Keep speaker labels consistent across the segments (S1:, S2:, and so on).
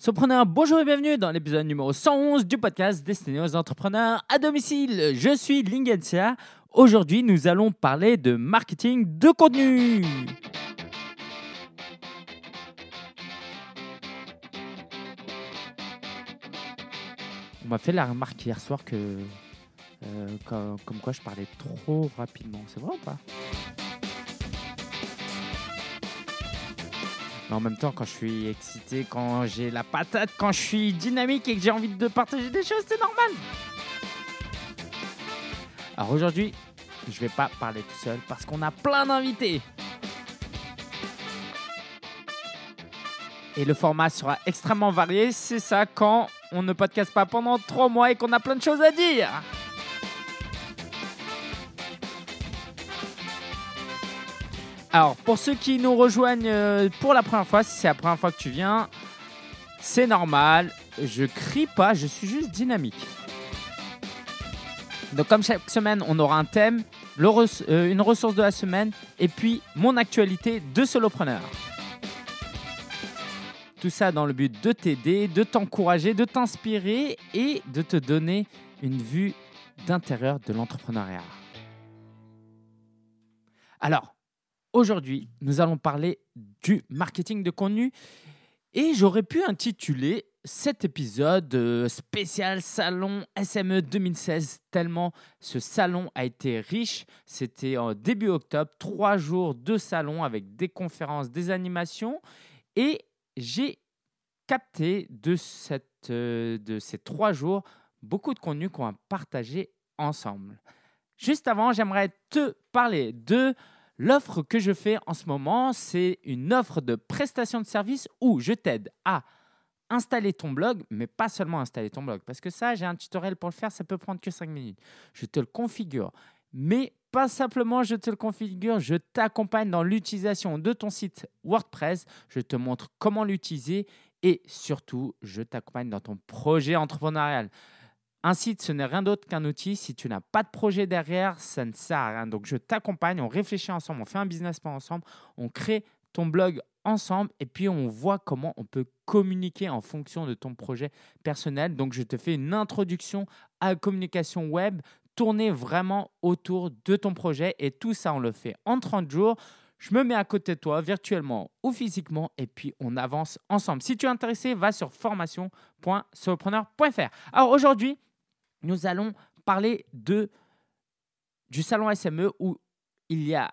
S1: Sopreneur, bonjour et bienvenue dans l'épisode numéro 111 du podcast destiné aux entrepreneurs à domicile. Je suis Lingensia. Aujourd'hui, nous allons parler de marketing de contenu. On m'a fait la remarque hier soir que, euh, comme, comme quoi je parlais trop rapidement. C'est vrai ou pas? Mais en même temps, quand je suis excité, quand j'ai la patate, quand je suis dynamique et que j'ai envie de partager des choses, c'est normal. Alors aujourd'hui, je vais pas parler tout seul parce qu'on a plein d'invités. Et le format sera extrêmement varié. C'est ça quand on ne podcast pas pendant trois mois et qu'on a plein de choses à dire. Alors, pour ceux qui nous rejoignent euh, pour la première fois, si c'est la première fois que tu viens, c'est normal. Je crie pas, je suis juste dynamique. Donc, comme chaque semaine, on aura un thème, euh, une ressource de la semaine et puis mon actualité de solopreneur. Tout ça dans le but de t'aider, de t'encourager, de t'inspirer et de te donner une vue d'intérieur de l'entrepreneuriat. Alors, Aujourd'hui, nous allons parler du marketing de contenu et j'aurais pu intituler cet épisode euh, spécial salon SME 2016 tellement ce salon a été riche. C'était en début octobre, trois jours de salon avec des conférences, des animations et j'ai capté de, cette, euh, de ces trois jours beaucoup de contenu qu'on va partager ensemble. Juste avant, j'aimerais te parler de L'offre que je fais en ce moment, c'est une offre de prestation de service où je t'aide à installer ton blog, mais pas seulement installer ton blog, parce que ça, j'ai un tutoriel pour le faire, ça peut prendre que 5 minutes. Je te le configure, mais pas simplement je te le configure, je t'accompagne dans l'utilisation de ton site WordPress, je te montre comment l'utiliser et surtout, je t'accompagne dans ton projet entrepreneurial. Un site, ce n'est rien d'autre qu'un outil. Si tu n'as pas de projet derrière, ça ne sert à rien. Donc, je t'accompagne, on réfléchit ensemble, on fait un business plan ensemble, on crée ton blog ensemble et puis on voit comment on peut communiquer en fonction de ton projet personnel. Donc, je te fais une introduction à la communication web tournée vraiment autour de ton projet et tout ça, on le fait en 30 jours. Je me mets à côté de toi virtuellement ou physiquement et puis on avance ensemble. Si tu es intéressé, va sur formation.solopreneur.fr. Alors aujourd'hui, nous allons parler de, du salon SME où il y a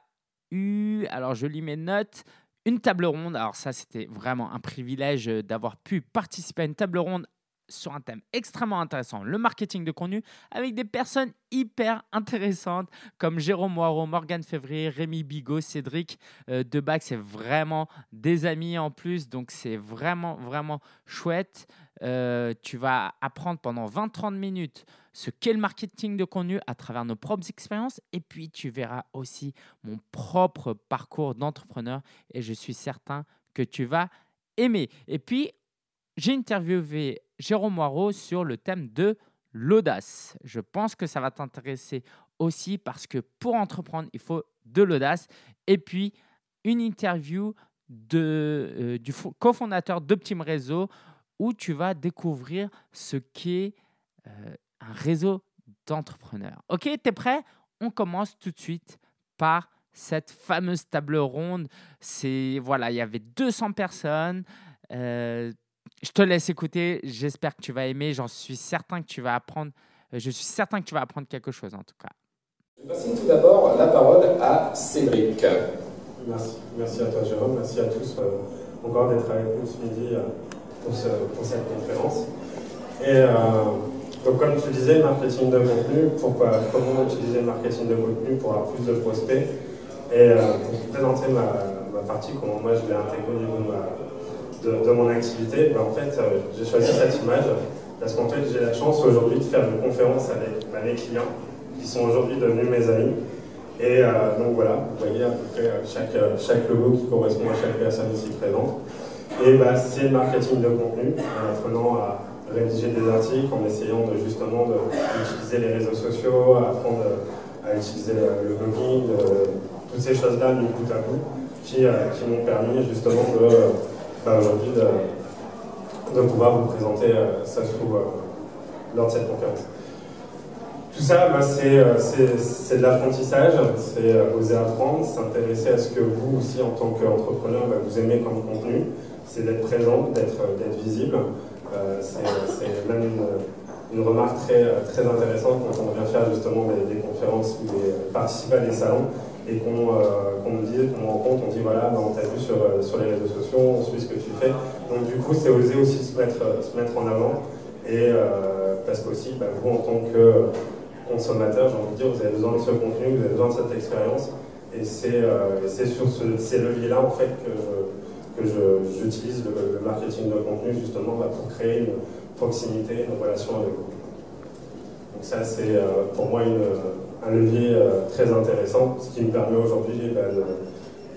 S1: eu, alors je lis mes notes, une table ronde. Alors ça, c'était vraiment un privilège d'avoir pu participer à une table ronde sur un thème extrêmement intéressant, le marketing de contenu, avec des personnes hyper intéressantes comme Jérôme Moirot, Morgane Février, Rémi Bigot, Cédric euh, Debac. C'est vraiment des amis en plus, donc c'est vraiment, vraiment chouette. Euh, tu vas apprendre pendant 20-30 minutes ce qu'est le marketing de contenu à travers nos propres expériences et puis tu verras aussi mon propre parcours d'entrepreneur et je suis certain que tu vas aimer. Et puis, j'ai interviewé Jérôme Moirot sur le thème de l'audace. Je pense que ça va t'intéresser aussi parce que pour entreprendre, il faut de l'audace. Et puis, une interview de, euh, du fo- cofondateur d'Optim Réseau où tu vas découvrir ce qu'est euh, un réseau d'entrepreneurs. Ok, tu es prêt? On commence tout de suite par cette fameuse table ronde. C'est voilà, il y avait 200 personnes. Euh, je te laisse écouter. J'espère que tu vas aimer. J'en suis certain que tu vas apprendre. euh, Je suis certain que tu vas apprendre quelque chose en tout cas.
S2: Je passe tout d'abord la parole à Cédric.
S3: Merci. Merci à toi Jérôme, merci à tous euh, encore d'être avec nous ce midi euh, pour, ce- pour cette conférence. Et euh, donc comme tu disais, marketing de contenu, pourquoi, comment utiliser le marketing de contenu pour avoir plus de prospects? Et euh, pour te présenter ma, ma partie, comment moi je l'ai intégré au niveau de, de- mon activité, ben, en fait euh, j'ai choisi cette image parce qu'en fait j'ai la chance aujourd'hui de faire une conférence avec mes clients qui sont aujourd'hui devenus mes amis. Et donc voilà, vous voyez à peu près chaque, chaque logo qui correspond à chaque personne ici présente. Et bah, c'est le marketing de contenu, en apprenant à rédiger des articles, en essayant de, justement d'utiliser les réseaux sociaux, à apprendre à utiliser le, blogging, de- toutes ces choses-là mis bout à bout, qui, euh, qui m'ont permis justement bah, aujourd'hui de, pouvoir vous présenter ça sous, lors de cette conférence. Tout ça, bah, c'est de l'apprentissage, c'est oser apprendre, s'intéresser à ce que vous aussi, en tant qu'entrepreneur, bah, vous aimez comme contenu, c'est d'être présent, d'être visible. c'est même une, remarque très, très intéressante quand on vient faire justement des, conférences ou des, participer à des salons et qu'on nous dit, qu'on rencontre, on dit voilà, bah, on t'a vu sur, sur les réseaux sociaux, on suit ce que tu fais. Donc du coup, c'est oser aussi se mettre, se mettre en avant et euh, parce qu'aussi, bah, vous en tant que consommateur, j'ai envie de dire, vous avez besoin de ce contenu, vous avez besoin de cette expérience. Et c'est euh, sur ces leviers-là, en fait, que, que j'utilise le, marketing de contenu, justement, bah, pour créer une proximité, une relation avec vous. Donc ça, c'est euh, pour moi un levier très intéressant, ce qui me permet aujourd'hui bah,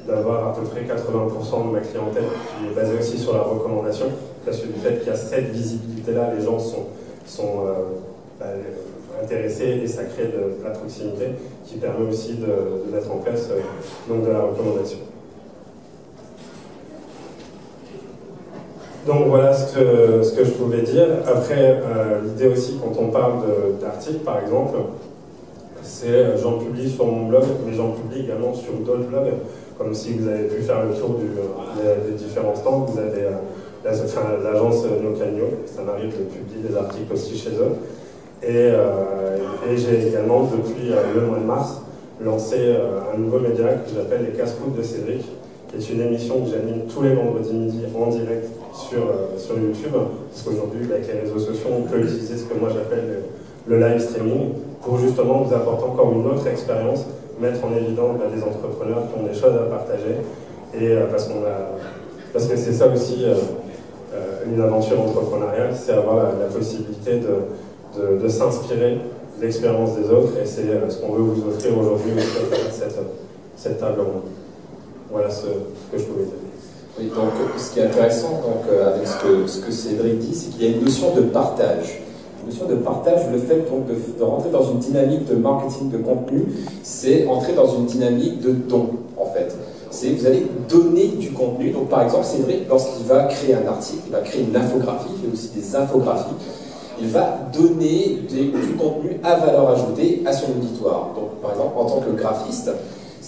S3: d'avoir à peu près 80% de ma clientèle qui est basée aussi sur la recommandation parce que du fait qu'il y a cette visibilité-là, les gens sont, sont euh, bah, intéressés et ça crée de, la proximité qui permet aussi de, mettre en place euh, donc de la recommandation. Donc voilà ce que, je pouvais dire. Après, euh, l'idée aussi, quand on parle d'articles, par exemple, c'est j'en publie sur mon blog, mais j'en publie également sur d'autres blogs, comme si vous avez pu faire le tour du, des, différents stands, vous avez l'agence Nocagno, ça m'arrive de publier des articles aussi chez eux. Et, euh, j'ai également, depuis euh, le mois de mars, lancé euh, un nouveau média que j'appelle Les casse de Cédric, qui est une émission que j'anime tous les vendredis midi en direct sur, sur YouTube, parce qu'aujourd'hui, avec les réseaux sociaux, on peut utiliser ce que moi j'appelle le, live streaming, pour justement vous apporter encore une autre expérience, mettre en évidence bah, des entrepreneurs qui ont des choses à partager, et parce qu'on a parce que c'est ça aussi euh, une aventure entrepreneuriale, c'est avoir la, possibilité de, de, s'inspirer de l'expérience des autres et c'est euh, ce qu'on veut vous offrir aujourd'hui cette, cette table ronde. Voilà ce, que je pouvais dire.
S4: Donc ce qui est intéressant donc, euh, avec ce que, Cédric dit, c'est qu'il y a une notion de partage. Notion de partage, le fait donc de, de rentrer dans une dynamique de marketing de contenu, c'est entrer dans une dynamique de don, en fait c'est vous allez donner du contenu. Donc par exemple, Cédric, lorsqu'il va créer un article, il va créer une infographie, il fait aussi des infographies, il va donner du contenu à valeur ajoutée à son auditoire. Donc par exemple, en tant que graphiste,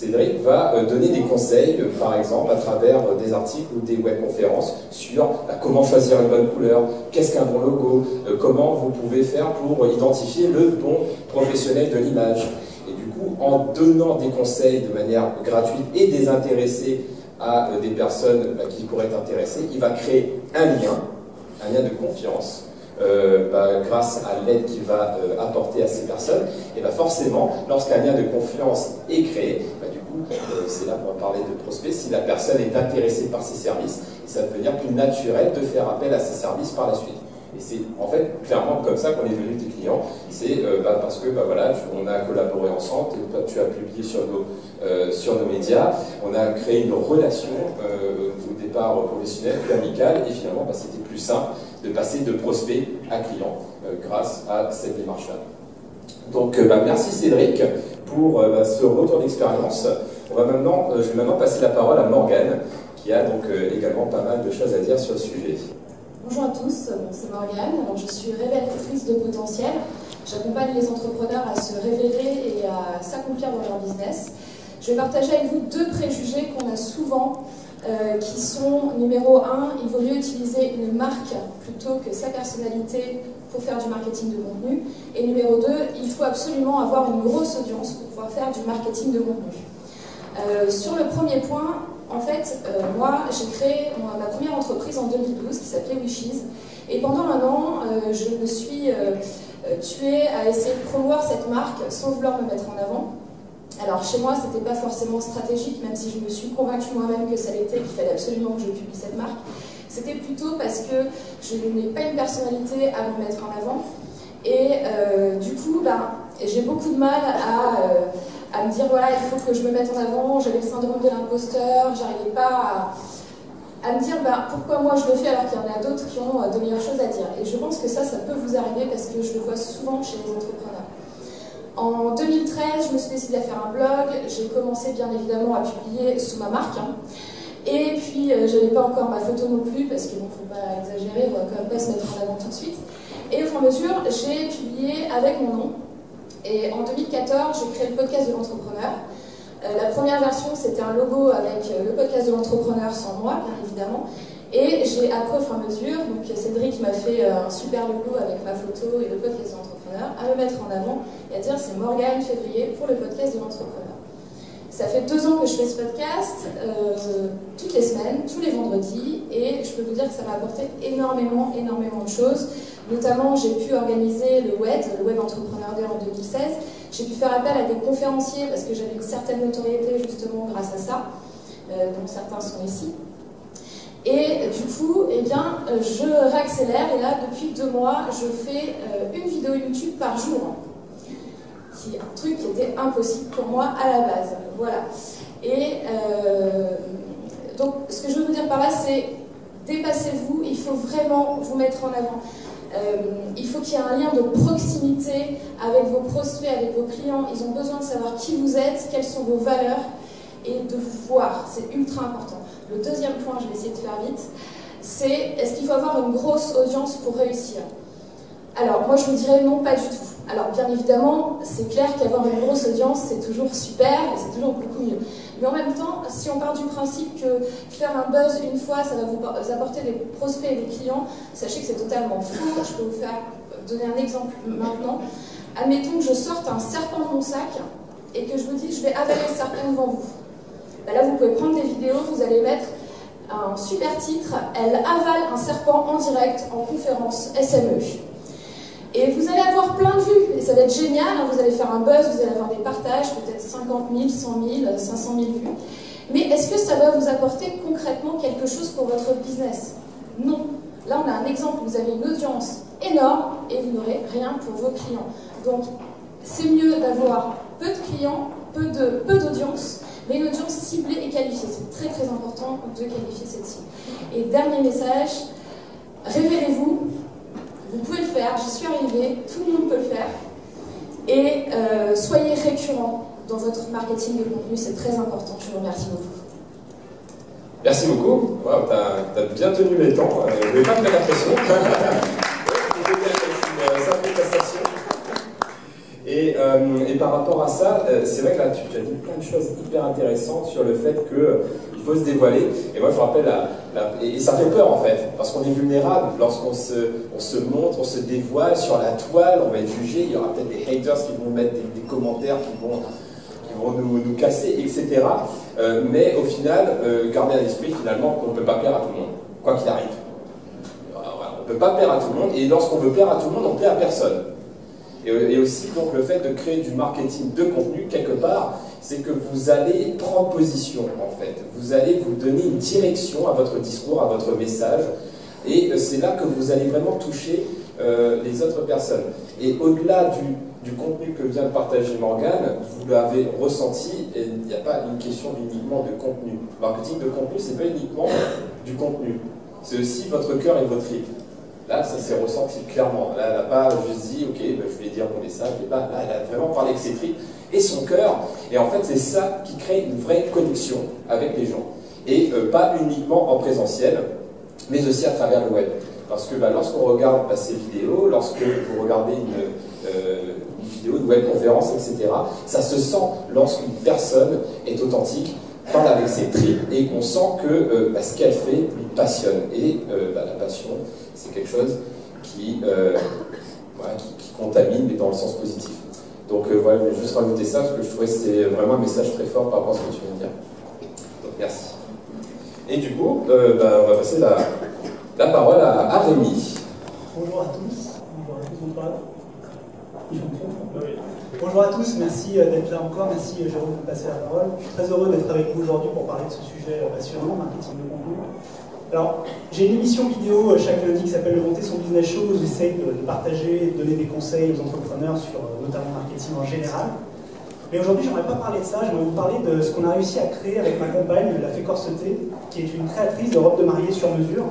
S4: Cédric va euh, donner des conseils, euh, par exemple, à travers euh, des articles ou des webconférences sur bah, comment choisir une bonne couleur, qu'est-ce qu'un bon logo, comment vous pouvez faire pour identifier le bon professionnel de l'image. En donnant des conseils de manière gratuite et désintéressée à des personnes bah, qui pourraient être intéressées, il va créer un lien, un lien de confiance, bah, grâce à l'aide qu'il va apporter à ces personnes, et bah, forcément, lorsqu'un lien de confiance est créé, du coup, c'est là qu'on va parler de prospect, si la personne est intéressée par ses services, ça va devenir plus naturel de faire appel à ses services par la suite. Et c'est en fait clairement comme ça qu'on est devenu tes clients. C'est euh, bah, parce que bah, voilà, on a collaboré ensemble, tu as publié sur nos, euh, sur nos médias, on a créé une relation euh, au départ professionnelle, puis amicale, et finalement bah, c'était plus simple de passer de prospect à client grâce à cette démarche-là. Donc merci Cédric pour ce retour d'expérience. On va maintenant, je vais maintenant passer la parole à Morgane qui a donc également pas mal de choses à dire sur le sujet.
S5: Bonjour à tous, c'est Morgane. je suis révélatrice de potentiel. J'accompagne les entrepreneurs à se révéler et à s'accomplir dans leur business. Je vais partager avec vous deux préjugés qu'on a souvent, euh, qui sont numéro un, il vaut mieux utiliser une marque plutôt que sa personnalité pour faire du marketing de contenu. Et numéro deux, il faut absolument avoir une grosse audience pour pouvoir faire du marketing de contenu. Euh, sur le premier point, en fait, euh, moi, j'ai créé ma première entreprise en 2012 qui s'appelait Wishes. Et pendant un an, euh, je me suis tuée à essayer de promouvoir cette marque sans vouloir me mettre en avant. Alors chez moi, ce n'était pas forcément stratégique, même si je me suis convaincue moi-même que ça l'était, qu'il fallait absolument que je publie cette marque. C'était plutôt parce que je n'ai pas une personnalité à me mettre en avant. Et du coup, ben, j'ai beaucoup de mal à à me dire voilà, il faut que je me mette en avant, j'avais le syndrome de l'imposteur, j'arrivais pas à, me dire bah, pourquoi moi je le fais alors qu'il y en a d'autres qui ont euh, de meilleures choses à dire. Et je pense que ça, ça peut vous arriver parce que je le vois souvent chez les entrepreneurs. En 2013, je me suis décidée à faire un blog, j'ai commencé bien évidemment à publier sous ma marque. Hein. Et puis, euh, je n'avais pas encore ma photo non plus, parce qu'il ne faut pas exagérer, on va quand même pas se mettre en avant tout de suite. Et au fur et à mesure, j'ai publié avec mon nom. Et en 2014, j'ai créé le podcast de l'entrepreneur. Euh, la première version, c'était un logo avec euh, le podcast de l'entrepreneur sans moi, bien évidemment. Et j'ai appris au fur et à mesure, donc Cédric m'a fait euh, un super logo avec ma photo et le podcast de l'entrepreneur, à me mettre en avant et à dire c'est Morgane Février pour le podcast de l'entrepreneur. Ça fait deux ans que je fais ce podcast, euh, toutes les semaines, tous les vendredis, et je peux vous dire que ça m'a apporté énormément, énormément de choses. Notamment, j'ai pu organiser le WED, le Web Entrepreneur Day en 2016. J'ai pu faire appel à des conférenciers parce que j'avais une certaine notoriété justement grâce à ça, euh, dont certains sont ici. Et du coup, eh bien, euh, je réaccélère et là, depuis deux mois, je fais euh, une vidéo YouTube par jour, un truc qui était impossible pour moi à la base. Voilà. Et euh, donc, ce que je veux vous dire par là, c'est dépassez-vous, il faut vraiment vous mettre en avant. il faut qu'il y ait un lien de proximité avec vos prospects, avec vos clients. Ils ont besoin de savoir qui vous êtes, quelles sont vos valeurs et de vous voir. C'est ultra important. Le deuxième point, je vais essayer de faire vite, c'est est-ce qu'il faut avoir une grosse audience pour réussir? Alors, moi, je vous dirais non, pas du tout. Alors, bien évidemment, c'est clair qu'avoir une grosse audience, c'est toujours super et c'est toujours beaucoup mieux. Mais en même temps, si on part du principe que faire un buzz une fois, ça va vous apporter des prospects et des clients, sachez que c'est totalement faux. Je peux vous faire donner un exemple maintenant. Admettons que je sorte un serpent de mon sac et que je vous dis je vais avaler le serpent devant vous. Bah là, vous pouvez prendre des vidéos, vous allez mettre un super titre, elle avale un serpent en direct en conférence SME. Et vous allez avoir plein de vues, et ça va être génial, hein. vous allez faire un buzz, vous allez avoir des partages, peut-être 50 000, 100 000, 500 000 vues. Mais est-ce que ça va vous apporter concrètement quelque chose pour votre business? Non. Là, on a un exemple, vous avez une audience énorme et vous n'aurez rien pour vos clients. Donc, c'est mieux d'avoir peu de clients, peu d'audience, peu mais une audience ciblée et qualifiée. C'est très très important de qualifier cette cible. Et dernier message, révélez-vous. Vous pouvez le faire, j'y suis arrivée, tout le monde peut le faire. Et euh, soyez récurrent dans votre marketing de contenu, c'est très important. Je vous remercie beaucoup.
S4: Merci beaucoup. Wow, tu as, bien tenu les temps. Euh, je ne vais pas te mettre la pression. Euh, et, par rapport à ça, euh, c'est vrai que là, tu, as dit plein de choses hyper intéressantes sur le fait qu'il euh, faut se dévoiler. Et moi, je rappelle, et, ça fait peur en fait, parce qu'on est vulnérable lorsqu'on se, on se montre, on se dévoile sur la toile, on va être jugé, il y aura peut-être des haters qui vont mettre des, commentaires qui vont, vont nous, nous casser, etc. mais au final, garder à l'esprit finalement qu'on ne peut pas plaire à tout le monde, quoi qu'il arrive. On ne peut pas plaire à tout le monde, et lorsqu'on veut plaire à tout le monde, on plaît à personne. Et, aussi, donc, le fait de créer du marketing de contenu, quelque part, c'est que vous allez prendre position, en fait. Vous allez vous donner une direction à votre discours, à votre message. Et euh, c'est là que vous allez vraiment toucher euh, les autres personnes. Et au-delà du, contenu que vient de partager Morgane, vous l'avez ressenti, et il n'y a pas une question uniquement de contenu. Marketing de contenu, c'est pas uniquement du contenu. C'est aussi votre cœur et votre rythme. Là, ça s'est ressenti clairement. Là, elle n'a pas juste dit, ok, ben, je vais dire mon message. Et là, elle a vraiment parlé avec ses tripes et son cœur. Et en fait, c'est ça qui crée une vraie connexion avec les gens. Et euh, pas uniquement en présentiel, mais aussi à travers le web. Parce que bah, lorsqu'on regarde bah, ces vidéos, lorsque vous regardez une, euh, une vidéo, une webconférence, etc., ça se sent lorsqu'une personne est authentique, parle avec ses tripes et qu'on sent que euh, bah, ce qu'elle fait lui passionne. Et la passion, c'est quelque chose qui, euh, qui, contamine, mais dans le sens positif. Donc euh, voilà, je vais juste rajouter ça parce que je trouvais que c'était vraiment un message très fort par rapport à ce que tu viens de dire. Donc merci. Et du coup, euh, bah, on va passer la, la parole à, à, Rémi.
S6: Bonjour à tous. Bonjour à tous, Bonjour à tous, merci d'être là encore, merci Jérôme de passer la parole. Je suis très heureux d'être avec vous aujourd'hui pour parler de ce sujet passionnant, marketing de contenu. Alors, j'ai une émission vidéo euh, chaque lundi qui s'appelle Le Monter son business show où j'essaye de, partager, de donner des conseils aux entrepreneurs sur euh, notamment marketing en général. Mais aujourd'hui, j'aimerais pas parler de ça, j'aimerais vous parler de ce qu'on a réussi à créer avec ma compagne, la Fée Corseté, qui est une créatrice de robes de mariée sur mesure.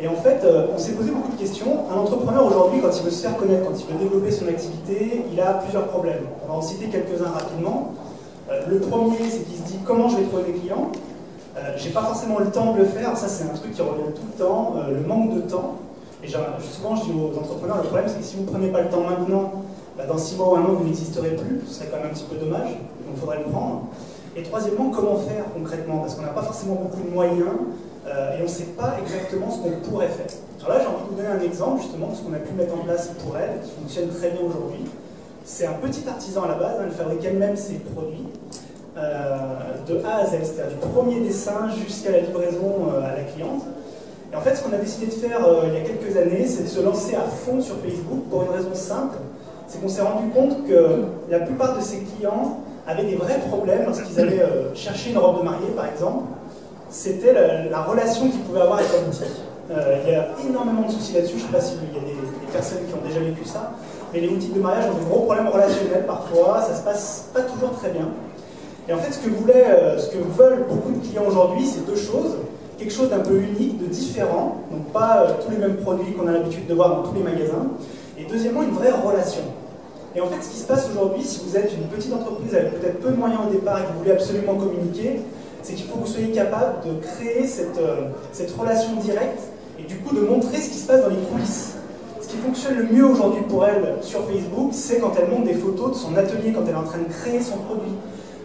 S6: Et en fait, euh, on s'est posé beaucoup de questions. Un entrepreneur aujourd'hui, quand il veut se faire connaître, quand il veut développer son activité, il a plusieurs problèmes. On va en citer quelques-uns rapidement. le premier, c'est qu'il se dit comment je vais trouver des clients? Euh, j'ai pas forcément le temps de le faire, ça c'est un truc qui revient tout le temps, euh, le manque de temps. Et souvent je dis aux entrepreneurs, le problème c'est que si vous ne prenez pas le temps maintenant, bah, dans six mois ou un an vous n'existerez plus, ce serait quand même un petit peu dommage, donc il faudrait le prendre. Et troisièmement, comment faire concrètement? Parce qu'on n'a pas forcément beaucoup de moyens euh, et on ne sait pas exactement ce qu'on pourrait faire. Alors là j'ai envie de vous donner un exemple justement de ce qu'on a pu mettre en place pour elle, qui fonctionne très bien aujourd'hui. C'est un petit artisan à la base, hein, elle fabrique elle-même ses produits. De A à Z, c'est-à-dire du premier dessin jusqu'à la livraison euh, à la cliente. Et en fait, ce qu'on a décidé de faire euh, il y a quelques années, c'est de se lancer à fond sur Facebook pour une raison simple, c'est qu'on s'est rendu compte que la plupart de ses clients avaient des vrais problèmes lorsqu'ils allaient chercher une robe de mariée, par exemple. C'était la, relation qu'ils pouvaient avoir avec la boutique. il y a énormément de soucis là-dessus, je ne sais pas s'il y a des, des, personnes qui ont déjà vécu ça, mais les boutiques de mariage ont de gros problèmes relationnels parfois, ça se passe pas toujours très bien. Et en fait, ce que, voulait, euh, ce que veulent beaucoup de clients aujourd'hui, c'est deux choses. Quelque chose d'un peu unique, de différent, donc pas euh, tous les mêmes produits qu'on a l'habitude de voir dans tous les magasins. Et deuxièmement, une vraie relation. Et en fait, ce qui se passe aujourd'hui, si vous êtes une petite entreprise avec peut-être peu de moyens au départ et que vous voulez absolument communiquer, c'est qu'il faut que vous soyez capable de créer cette, euh, cette relation directe et du coup de montrer ce qui se passe dans les coulisses. Ce qui fonctionne le mieux aujourd'hui pour elle sur Facebook, c'est quand elle montre des photos de son atelier, quand elle est en train de créer son produit,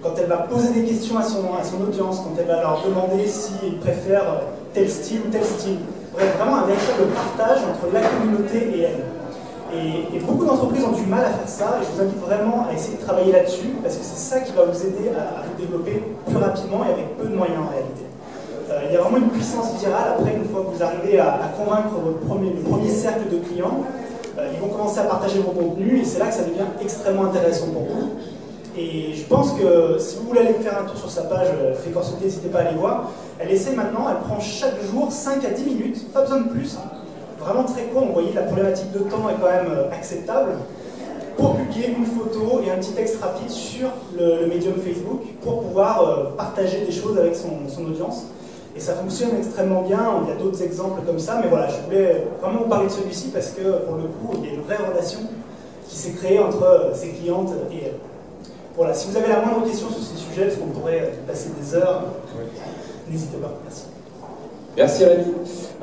S6: quand elle va poser des questions à son, à son audience, quand elle va leur demander s'ils préfèrent tel style ou tel style. Bref, vraiment un véritable partage entre la communauté et elle. Et, beaucoup d'entreprises ont du mal à faire ça, et je vous invite vraiment à essayer de travailler là-dessus, parce que c'est ça qui va vous aider à, vous développer plus rapidement et avec peu de moyens en réalité. Euh, il y a vraiment une puissance virale, après, une fois que vous arrivez à, convaincre votre premier, le premier cercle de clients, euh, ils vont commencer à partager vos contenus, et c'est là que ça devient extrêmement intéressant pour vous. Et je pense que si vous voulez aller faire un tour sur sa page euh, n'hésitez pas à aller voir. Elle essaie maintenant, elle prend chaque jour 5 à 10 minutes, pas besoin de plus. Vraiment très court, vous voyez la problématique de temps est quand même euh, acceptable. Pour publier une photo et un petit texte rapide sur le, médium Facebook pour pouvoir euh, partager des choses avec son, son audience. Et ça fonctionne extrêmement bien, il y a d'autres exemples comme ça, mais voilà, je voulais vraiment vous parler de celui-ci parce que pour le coup, il y a une vraie relation qui s'est créée entre ses clientes et elle. Voilà, si vous avez la moindre question sur ces sujets, parce qu'on pourrait passer des heures, n'hésitez pas. Merci.
S4: Merci Rémi.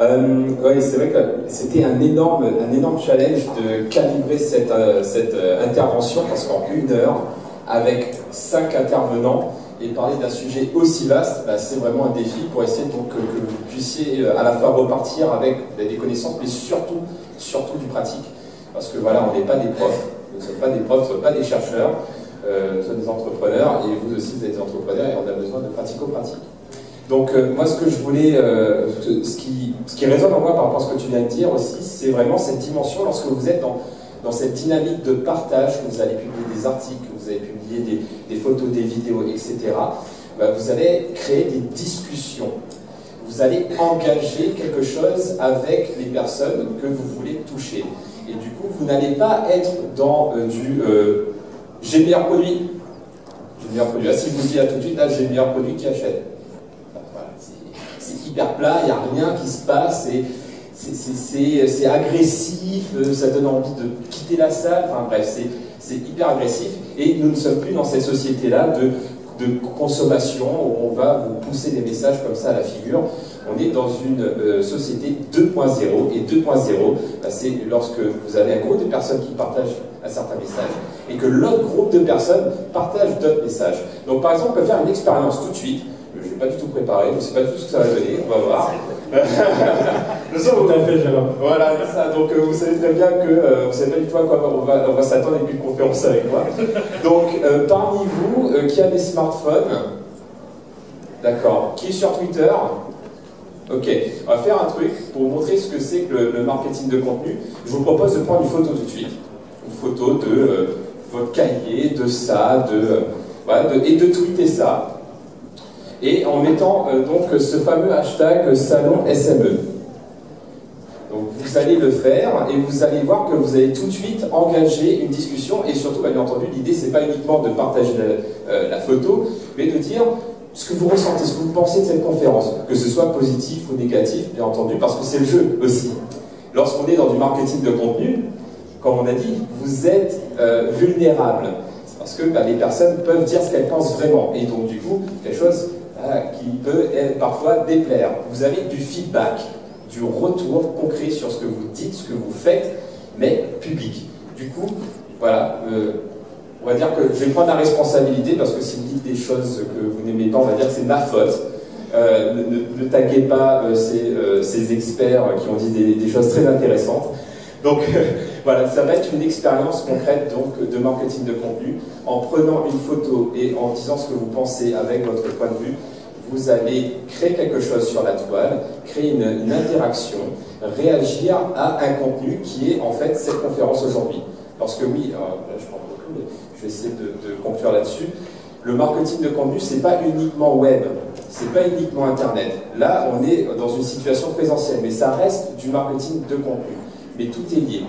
S4: Euh, oui, c'est vrai que c'était un énorme, un énorme challenge de calibrer cette, euh, cette euh, intervention, parce qu'en une heure, avec cinq intervenants, et parler d'un sujet aussi vaste, bah, c'est vraiment un défi pour essayer donc que, vous puissiez à la fois repartir avec des connaissances, mais surtout, surtout du pratique. Parce que voilà, on n'est pas des profs, nous ne sommes pas des profs, nous ne sommes pas des chercheurs, euh, nous sommes des entrepreneurs, et vous aussi vous êtes des entrepreneurs, et on a besoin de pratico-pratique. Donc euh, moi ce que je voulais, euh, ce, qui, ce qui résonne en moi par rapport à ce que tu viens de dire aussi, c'est vraiment cette dimension lorsque vous êtes dans, dans cette dynamique de partage, que vous allez publier des articles, que vous allez publier des, des photos, des vidéos, etc., bah, vous allez créer des discussions. Vous allez engager quelque chose avec les personnes que vous voulez toucher. Et du coup, vous n'allez pas être dans du j'ai le meilleur produit. J'ai le meilleur produit. Ah, si vous dis à tout de suite, là, j'ai le meilleur produit qui achète. c'est hyper plat, il n'y a rien qui se passe, c'est agressif, euh, ça donne envie de quitter la salle, enfin bref, c'est hyper agressif. Et nous ne sommes plus dans cette société-là de, de consommation où on va vous pousser des messages comme ça à la figure. On est dans une euh, société 2.0 et 2.0, bah, c'est lorsque vous avez un groupe de personnes qui partagent un certain message et que l'autre groupe de personnes partage d'autres messages. Donc par exemple, on peut faire une expérience tout de suite. Je ne vais pas du tout préparer, je ne sais pas du tout ce que ça va donner, on va voir.
S3: tout à fait, Jérôme.
S4: Voilà, ça. Donc euh, vous savez très bien que euh, vous savez pas du tout à quoi on va, on va s'attendre avec une conférence avec moi. Donc parmi vous, qui a des smartphones? D'accord. Qui est sur Twitter? Ok, on va faire un truc pour vous montrer ce que c'est que le, marketing de contenu. Je vous propose de prendre une photo tout de suite. Une photo de euh, votre cahier, de ça, de, euh, voilà, et de tweeter ça. Et en mettant euh, donc ce fameux hashtag salon SME. Donc vous allez le faire et vous allez voir que vous allez tout de suite engager une discussion et surtout, bien entendu, l'idée c'est pas uniquement de partager la, la photo, mais de dire ce que vous ressentez, ce que vous pensez de cette conférence, que ce soit positif ou négatif, bien entendu, parce que c'est le jeu aussi. Lorsqu'on est dans du marketing de contenu, comme on a dit, vous êtes euh, vulnérable. Parce que bah, les personnes peuvent dire ce qu'elles pensent vraiment. Et donc, du coup, quelque chose qui peut être parfois déplaire. Vous avez du feedback, du retour concret sur ce que vous dites, ce que vous faites, mais public. Du coup, voilà, euh, on va dire que je vais prendre la responsabilité parce que si vous dites des choses que vous n'aimez pas, on va dire que c'est ma faute. Euh, ne, taguez pas euh, ces, experts qui ont dit des, choses très intéressantes. Donc voilà, ça va être une expérience concrète donc, de marketing de contenu. En prenant une photo et en disant ce que vous pensez avec votre point de vue, vous allez créer quelque chose sur la toile, créer une, interaction, réagir à un contenu qui est en fait cette conférence aujourd'hui. Parce que oui, je parle beaucoup, mais je vais essayer de, conclure là-dessus. Le marketing de contenu, ce n'est pas uniquement web, c'est pas uniquement Internet. Là, on est dans une situation présentielle, mais ça reste du marketing de contenu. Mais tout est lié.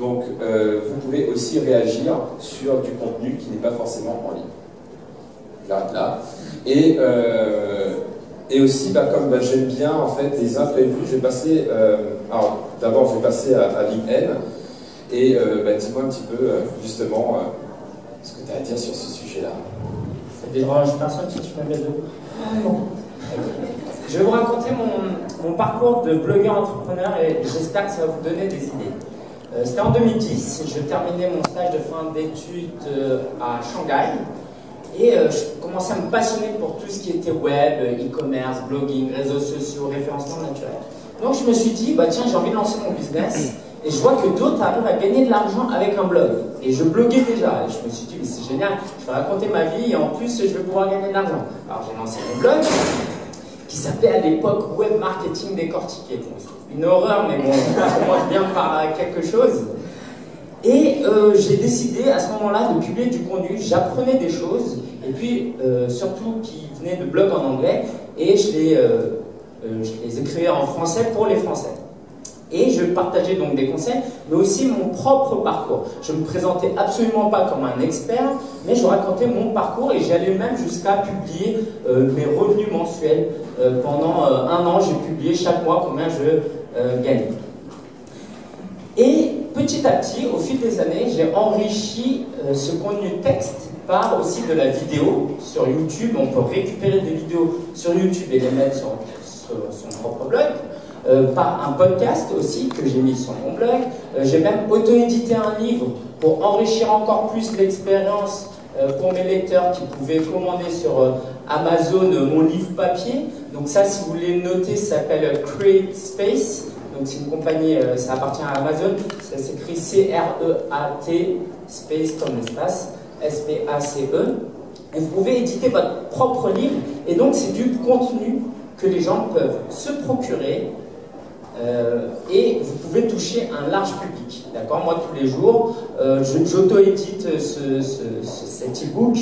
S4: Donc, euh, vous pouvez aussi réagir sur du contenu qui n'est pas forcément en ligne. J'arrête là. Et, euh, et aussi, bah, comme bah, j'aime bien en fait les imprévus, je vais passer. Euh, alors, d'abord, je vais passer à, à LinkedIn. Et bah, dis-moi un petit peu, justement, ce que tu as à dire sur ce sujet-là.
S1: Ça dérange personne si tu me mets debout je vais vous raconter mon, parcours de blogueur entrepreneur et j'espère que ça va vous donner des idées. Euh, c'était en 2010, je terminais mon stage de fin d'études euh, à Shanghai et euh, je commençais à me passionner pour tout ce qui était web, e-commerce, blogging, réseaux sociaux, référencement naturel. Donc je me suis dit, bah tiens, j'ai envie de lancer mon business et je vois que d'autres arrivent à gagner de l'argent avec un blog. Et je bloguais déjà. Et je me suis dit, mais c'est génial, je vais raconter ma vie et en plus, je vais pouvoir gagner de l'argent. Alors j'ai lancé mon blog qui s'appelait à l'époque Web Marketing Décortiqué. Une horreur, mais bon, ça commence bien par quelque chose. Et euh, j'ai décidé à ce moment-là de publier du contenu. J'apprenais des choses, et puis euh, surtout qui venaient de blogs en anglais, et je les, euh, je les écrivais en français pour les Français. Et je partageais donc des conseils, mais aussi mon propre parcours. Je ne me présentais absolument pas comme un expert, mais je racontais mon parcours et j'allais même jusqu'à publier euh, mes revenus mensuels. Euh, pendant euh, un an, j'ai publié chaque mois combien je gagnais. Et petit à petit, au fil des années, j'ai enrichi ce contenu texte par aussi de la vidéo sur YouTube. On peut récupérer des vidéos sur YouTube et les mettre sur son propre blog. Euh, par un podcast aussi que j'ai mis sur mon blog. Euh, j'ai même auto-édité un livre pour enrichir encore plus l'expérience euh, pour mes lecteurs qui pouvaient commander sur Amazon mon livre papier. Donc ça, si vous voulez noter, ça s'appelle Create Space. Donc c'est une compagnie, ça appartient à Amazon. Ça s'écrit C-R-E-A-T, Space comme l'espace, S-P-A-C-E. Et vous pouvez éditer votre propre livre. Et donc c'est du contenu que les gens peuvent se procurer euh, et vous pouvez toucher un large public. D'accord? Moi, tous les jours, euh, j'auto-édite cet e-book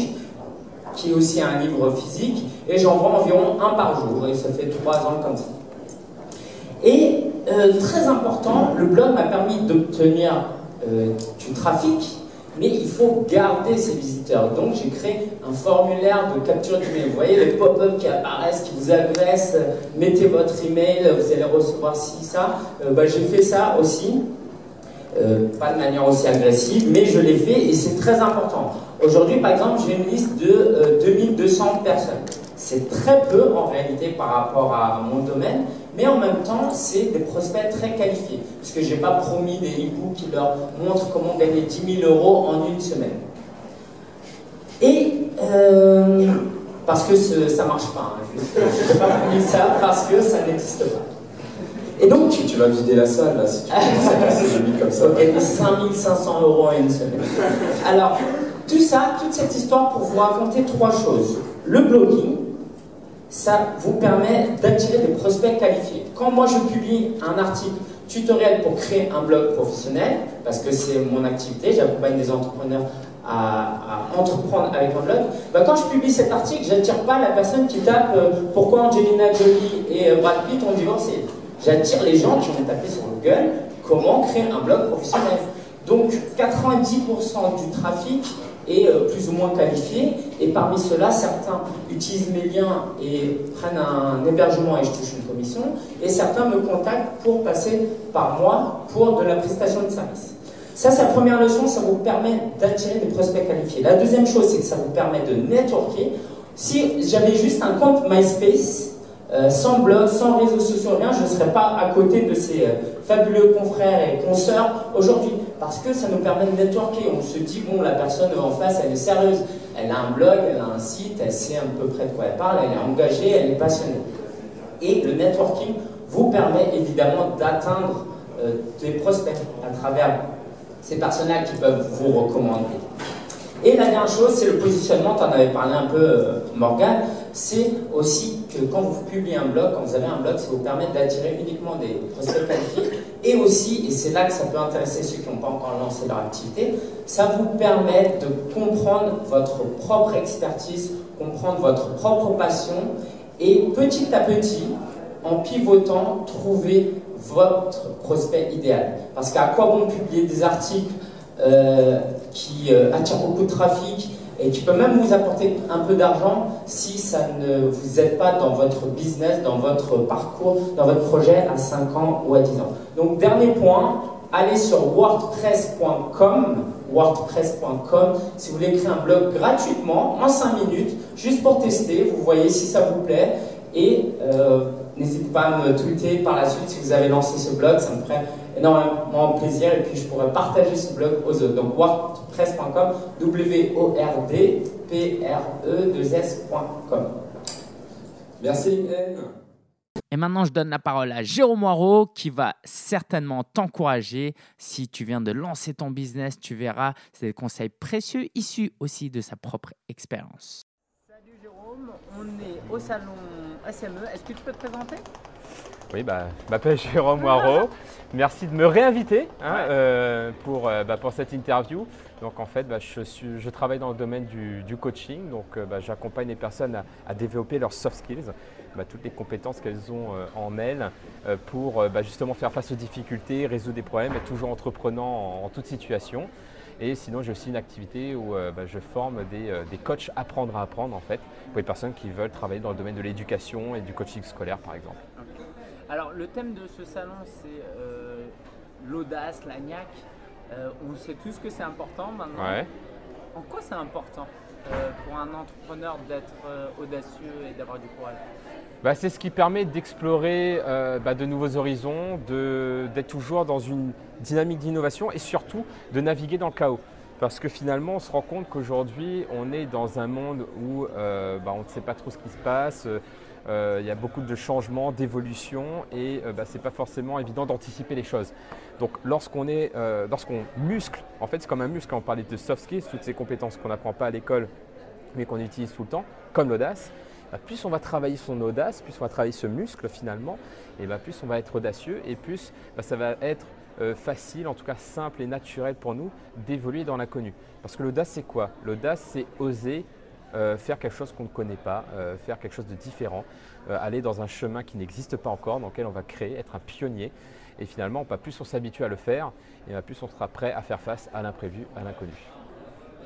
S1: qui est aussi un livre physique et j'en vends environ un par jour et ça fait trois ans comme ça. Et euh, très important, le blog m'a permis d'obtenir du trafic mais il faut garder ces visiteurs. Donc j'ai créé un formulaire de capture d'email. Vous voyez les pop-up qui apparaissent, qui vous agressent, mettez votre email, vous allez recevoir ci, ça. Euh, bah, j'ai fait ça aussi. Euh, pas de manière aussi agressive, mais je l'ai fait et c'est très important. Aujourd'hui, par exemple, j'ai une liste de 2200 euh, personnes. C'est très peu en réalité par rapport à mon domaine, mais en même temps, c'est des prospects très qualifiés, puisque je n'ai pas promis des e-books qui leur montrent comment gagner 10 000 euros en une semaine. Et euh, parce que ça ne marche pas, hein, je n'ai pas promis ça parce que ça n'existe pas.
S4: Et donc, tu, vas vider la salle là si tu commences comme ça.
S1: Gagner 5500 euros en une semaine. Alors, tout ça, toute cette histoire pour vous raconter trois choses. Le blogging, ça vous permet d'attirer des prospects qualifiés. Quand moi je publie un article tutoriel pour créer un blog professionnel, parce que c'est mon activité, j'accompagne des entrepreneurs à, entreprendre avec un blog, bah, quand je publie cet article, j'attire pas la personne qui tape euh, pourquoi Angelina Jolie et euh, Brad Pitt ont divorcé? J'attire les gens qui vont taper sur Google comment créer un blog professionnel. Donc 90% du trafic et euh, plus ou moins qualifiés. Et parmi ceux-là, certains utilisent mes liens et prennent un hébergement et je touche une commission. Et certains me contactent pour passer par moi pour de la prestation de service. Ça, c'est la première leçon, ça vous permet d'attirer des prospects qualifiés. La deuxième chose, c'est que ça vous permet de networker. Si j'avais juste un compte MySpace, euh, sans blog, sans réseaux sociaux, rien, je ne serais pas à côté de ces euh, fabuleux confrères et consoeurs aujourd'hui. Parce que ça nous permet de networker. On se dit, bon, la personne en face, elle est sérieuse. Elle a un blog, elle a un site, elle sait à peu près de quoi elle parle, elle est engagée, elle est passionnée. Et le networking vous permet évidemment d'atteindre euh, des prospects à travers ces personnes-là qui peuvent vous recommander. Et la dernière chose, c'est le positionnement, tu en avais parlé un peu, euh, Morgan, c'est aussi que quand vous publiez un blog, quand vous avez un blog, ça vous permet d'attirer uniquement des prospects qualifiés, et aussi, et c'est là que ça peut intéresser ceux qui n'ont pas encore lancé leur activité, ça vous permet de comprendre votre propre expertise, comprendre votre propre passion, et petit à petit, en pivotant, trouver votre prospect idéal. Parce qu'à quoi bon publier des articles euh, qui euh, attirent beaucoup de trafic et qui peuvent même vous apporter un peu d'argent si ça ne vous aide pas dans votre business, dans votre parcours, dans votre projet à 5 ans ou à 10 ans. Donc dernier point, allez sur wordpress.com wordpress.com si vous voulez créer un blog gratuitement en 5 minutes juste pour tester, vous voyez si ça vous plaît et euh, n'hésitez pas à me tweeter par la suite si vous avez lancé ce blog, ça me ferait énormément plaisir et puis je pourrais partager ce blog aux autres. Donc wordpress.com, w o r d p r e 2 scom
S7: Merci N.
S8: Et maintenant, je donne la parole à Jérôme Moirot qui va certainement t'encourager. Si tu viens de lancer ton business, tu verras, c'est des conseils précieux issus aussi de sa propre expérience. Jérôme, on est au salon SME. Est-ce que tu peux te présenter?
S4: Oui, bah, je m'appelle Jérôme Moirot. Merci de me réinviter hein, euh, pour, euh, bah, pour cette interview. Donc en fait, bah, je, suis, je, travaille dans le domaine du, coaching. Donc euh, bah, j'accompagne les personnes à, à, développer leurs soft skills, bah, toutes les compétences qu'elles ont en elles pour justement faire face aux difficultés, résoudre des problèmes, être toujours entreprenant en, toute situation. Et sinon, j'ai aussi une activité où je forme des, des coachs apprendre à apprendre en fait, pour les personnes qui veulent travailler dans le domaine de l'éducation et du coaching scolaire par exemple.
S8: Alors, le thème de ce salon, c'est euh, l'audace, la niaque. Euh, on sait tous que c'est important maintenant. En quoi c'est important? euh, pour un entrepreneur d'être audacieux et d'avoir du courage
S4: bah, C'est ce qui permet d'explorer bah, de nouveaux horizons, d'être toujours dans une dynamique d'innovation et surtout de naviguer dans le chaos. Parce que finalement, on se rend compte qu'aujourd'hui, on est dans un monde où bah, on ne sait pas trop ce qui se passe. Euh, il y a beaucoup de changements, d'évolutions et euh, bah, ce n'est pas forcément évident d'anticiper les choses. Donc lorsqu'on est, euh, lorsqu'on muscle, en fait c'est comme un muscle, on parlait de soft skills, toutes ces compétences qu'on n'apprend pas à l'école mais qu'on utilise tout le temps, comme l'audace, bah, plus on va travailler son audace, plus on va travailler ce muscle finalement, et bah, plus on va être audacieux et plus ça va être facile, en tout cas simple et naturel pour nous d'évoluer dans l'inconnu. Parce que l'audace c'est quoi? L'audace c'est oser euh, faire quelque chose qu'on ne connaît pas, euh, faire quelque chose de différent, euh, aller dans un chemin qui n'existe pas encore, dans lequel on va créer, être un pionnier. Et finalement, pas plus on s'habitue à le faire, et pas plus on sera prêt à faire face à l'imprévu, à l'inconnu.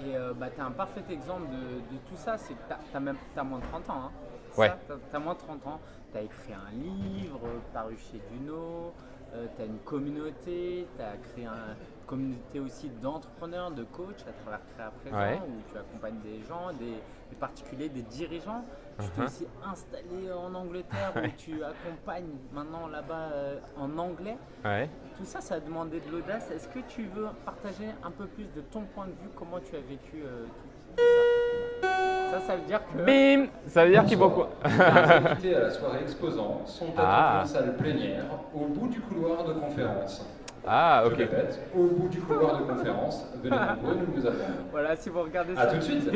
S8: Et bah, tu as un parfait exemple de, tout ça, c'est que tu as, as, moins de 30 ans. Hein.
S4: Ouais.
S8: Tu as, moins de 30 ans, tu as écrit un livre, paru chez Duno, tu as une communauté, tu as créé un, communauté aussi d'entrepreneurs, de coachs à travers Créa Présent, où tu accompagnes des gens, des, particuliers, des dirigeants. Tu t'es uh-huh. aussi installé en Angleterre où tu accompagnes maintenant là-bas euh, en anglais. Tout ça, ça a demandé de l'audace. Est-ce que tu veux partager un peu plus de ton point de vue, comment tu as vécu euh, tout, ça? Ça, ça veut dire que.
S4: Bim Ça veut dire qu'il faut quoi?
S2: Les invités à la soirée exposant sont à ah. salle plénière, au bout du couloir de conférence.
S4: Ah, ok.
S2: au bout du couloir de conférence, venez nombreux, nous vous attendons.
S8: Voilà, si vous regardez
S2: à tout de suite.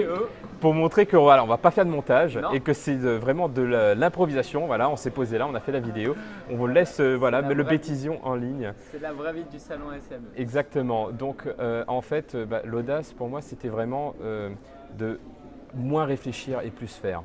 S4: Pour montrer que voilà, on va pas faire de montage et que c'est vraiment de l'improvisation. Voilà, on s'est posé là, on a fait la vidéo. On vous laisse euh, voilà, le bêtision en ligne.
S8: C'est la vraie vie du salon SM.
S4: Exactement. Donc, euh, en fait, euh, bah, l'audace pour moi, c'était vraiment de moins réfléchir et plus faire.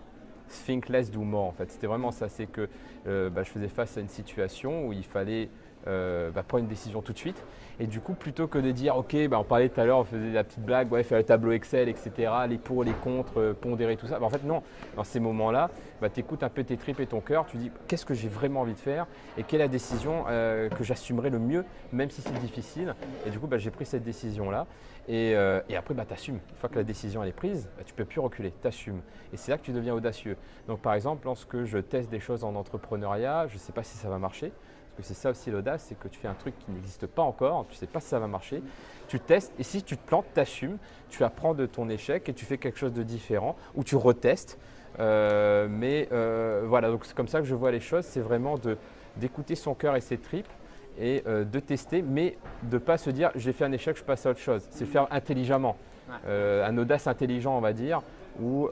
S4: Think less, do more. En fait, c'était vraiment ça. C'est que bah, je faisais face à une situation où il fallait euh, bah, une décision tout de suite. Et du coup, plutôt que de dire, ok, bah, on parlait tout à l'heure, on faisait la petite blague, ouais, faire le tableau Excel, etc., les pour, les contre, euh, pondérer tout ça. Bah, en fait, non. Dans ces moments-là, bah, tu écoutes un peu tes tripes et ton cœur, tu dis, qu'est-ce que j'ai vraiment envie de faire et quelle est la décision euh, que j'assumerai le mieux, même si c'est difficile. Et du coup, bah, j'ai pris cette décision-là. Et, et, après, tu assumes. Une fois que la décision elle est prise, tu peux plus reculer, tu assumes. Et c'est là que tu deviens audacieux. Donc, par exemple, lorsque je teste des choses en entrepreneuriat, je ne sais pas si ça va marcher. Que c'est ça aussi l'audace, c'est que tu fais un truc qui n'existe pas encore, tu ne sais pas si ça va marcher, tu testes et si tu te plantes, tu assumes, tu apprends de ton échec et tu fais quelque chose de différent ou tu retestes. Euh, mais euh, voilà, donc c'est comme ça que je vois les choses, c'est vraiment d'écouter son cœur et ses tripes et euh, de tester, mais de ne pas se dire j'ai fait un échec, je passe à autre chose. C'est faire intelligemment, un audace intelligent on va dire, où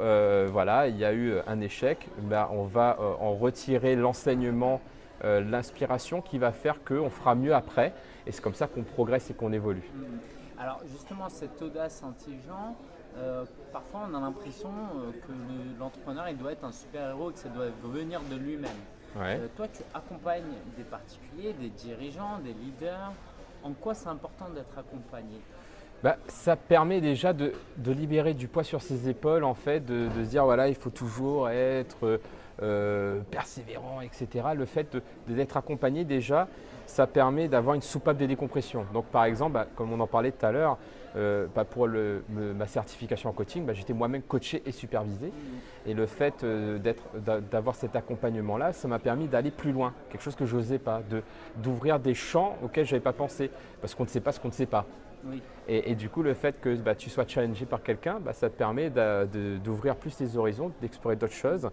S4: voilà, il y a eu un échec, ben, on va en retirer l'enseignement euh, l'inspiration qui va faire qu'on fera mieux après. Et c'est comme ça qu'on progresse et qu'on évolue. Mm.
S8: Alors justement, cette audace intelligent, euh, parfois on a l'impression euh, que l'entrepreneur il doit être un super-héros et que ça doit venir de lui-même. toi, tu accompagnes des particuliers, des dirigeants, des leaders. En quoi c'est important d'être accompagné?
S4: Bah, ça permet déjà de, libérer du poids sur ses épaules, en fait, de, se dire voilà, il faut toujours être euh, persévérant, etc. Le fait d'être accompagné déjà, ça permet d'avoir une soupape de décompression. Donc par exemple, bah, comme on en parlait tout à l'heure, euh, bah, pour ma certification en coaching, j'étais moi-même coaché et supervisé. Et le fait euh, d'avoir cet accompagnement-là, ça m'a permis d'aller plus loin, quelque chose que je n'osais pas, d'ouvrir des champs auxquels je n'avais pas pensé, parce qu'on ne sait pas ce qu'on ne sait pas. Et, du coup, le fait que tu sois challengé par quelqu'un, ça te permet d'ouvrir plus tes horizons, d'explorer d'autres choses.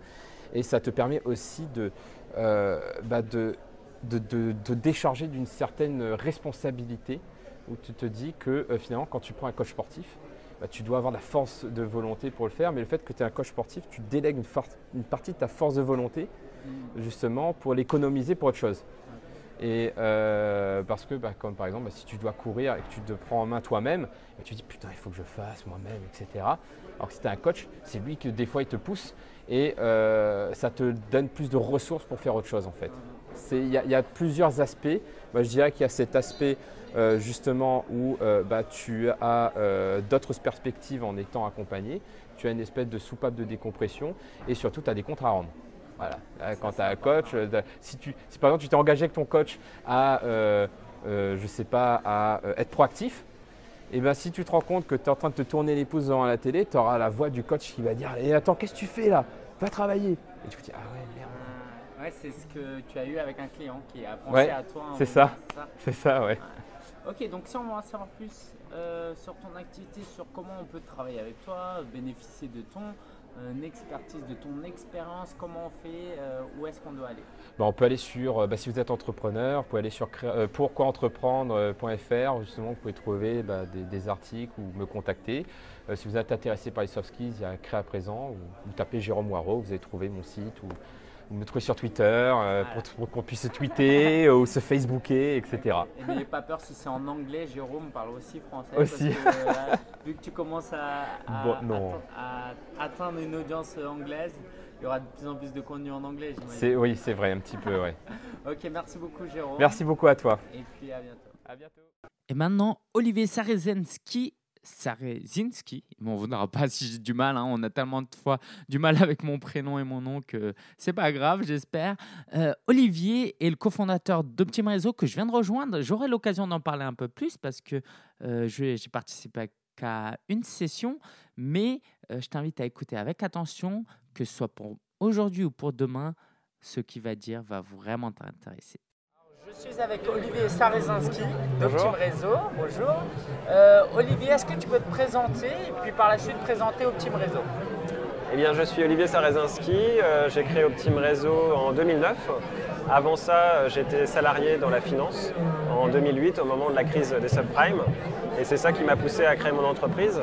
S4: Et ça te permet aussi de, euh, bah de, de, de, décharger d'une certaine responsabilité où tu te dis que euh, finalement, quand tu prends un coach sportif, bah, tu dois avoir la force de volonté pour le faire, mais le fait que tu es un coach sportif, tu délègues une, une, partie de ta force de volonté mm. justement pour l'économiser pour autre chose. Et euh, parce que, bah, comme par exemple, si tu dois courir et que tu te prends en main toi-même, tu te dis putain, il faut que je fasse moi-même, etc. Alors que si tu es un coach, c'est lui que des fois il te pousse et euh, ça te donne plus de ressources pour faire autre chose en fait. Il y, a plusieurs aspects. Moi, je dirais qu'il y a cet aspect euh, justement où bah, tu as d'autres perspectives en étant accompagné. Tu as une espèce de soupape de décompression et surtout tu as des comptes à rendre. Voilà. quand tu as un coach, si, tu, si par exemple tu t'es engagé avec ton coach à, je sais pas, à être proactif, et eh bien si tu te rends compte que tu es en train de te tourner les pouces devant la télé, tu auras la voix du coach qui va dire Et eh, attends, qu'est-ce que tu fais là? Va travailler Et tu te dis Ah ouais, merde.
S8: Ouais, c'est ce que tu as eu avec un client qui a pensé à toi.
S4: C'est ça. C'est ça, ouais.
S8: Ok, donc si on veut en savoir plus euh, sur ton activité, sur comment on peut travailler avec toi, bénéficier de ton une expertise de ton expérience, comment on fait, euh, où est-ce qu'on doit aller?
S4: Bah, On peut aller sur, euh, bah, si vous êtes entrepreneur, vous pouvez aller sur euh, pourquoientreprendre.fr, justement vous pouvez trouver bah, des, articles ou me contacter. si vous êtes intéressé par les soft skills, il y a Créa à présent, ou, vous tapez Jérôme Moirot, vous allez trouver mon site vous me trouvez sur Twitter euh, pour, qu'on puisse se tweeter ou se Facebooker, etc.
S8: Et n'ayez pas peur si c'est en anglais, Jérôme parle aussi français.
S4: Aussi.
S8: Parce que, euh, vu que tu commences à, atteindre une audience anglaise, il y aura de plus en plus de contenu en anglais,
S4: j'imagine. Oui, c'est vrai, un petit peu, oui.
S8: ok, merci beaucoup, Jérôme.
S4: Merci beaucoup à toi.
S8: Et puis à bientôt.
S4: À bientôt.
S1: Et maintenant, Olivier Sarezensky Sarezinski. Bon, vous n'aurez pas si j'ai du mal, hein. on a tellement de fois du mal avec mon prénom et mon nom que c'est pas grave, j'espère. Euh, Olivier est le cofondateur d'Optim Réseau que je viens de rejoindre. J'aurai l'occasion d'en parler un peu plus parce que euh, j'ai participé qu'à une session, mais euh, je t'invite à écouter avec attention, que ce soit pour aujourd'hui ou pour demain, ce qu'il va dire va vraiment t'intéresser.
S8: Je suis avec Olivier Sarezinski d'Optim Réseau. Bonjour. Euh, Olivier, est-ce que tu peux te présenter et puis par la suite présenter Optim Réseau?
S9: Eh bien, je suis Olivier Sarezinski. Euh, j'ai créé Optim Réseau en 2009. Avant ça, euh, j'étais salarié dans la finance en 2008 au moment de la crise des subprimes. Et c'est ça qui m'a poussé à créer mon entreprise.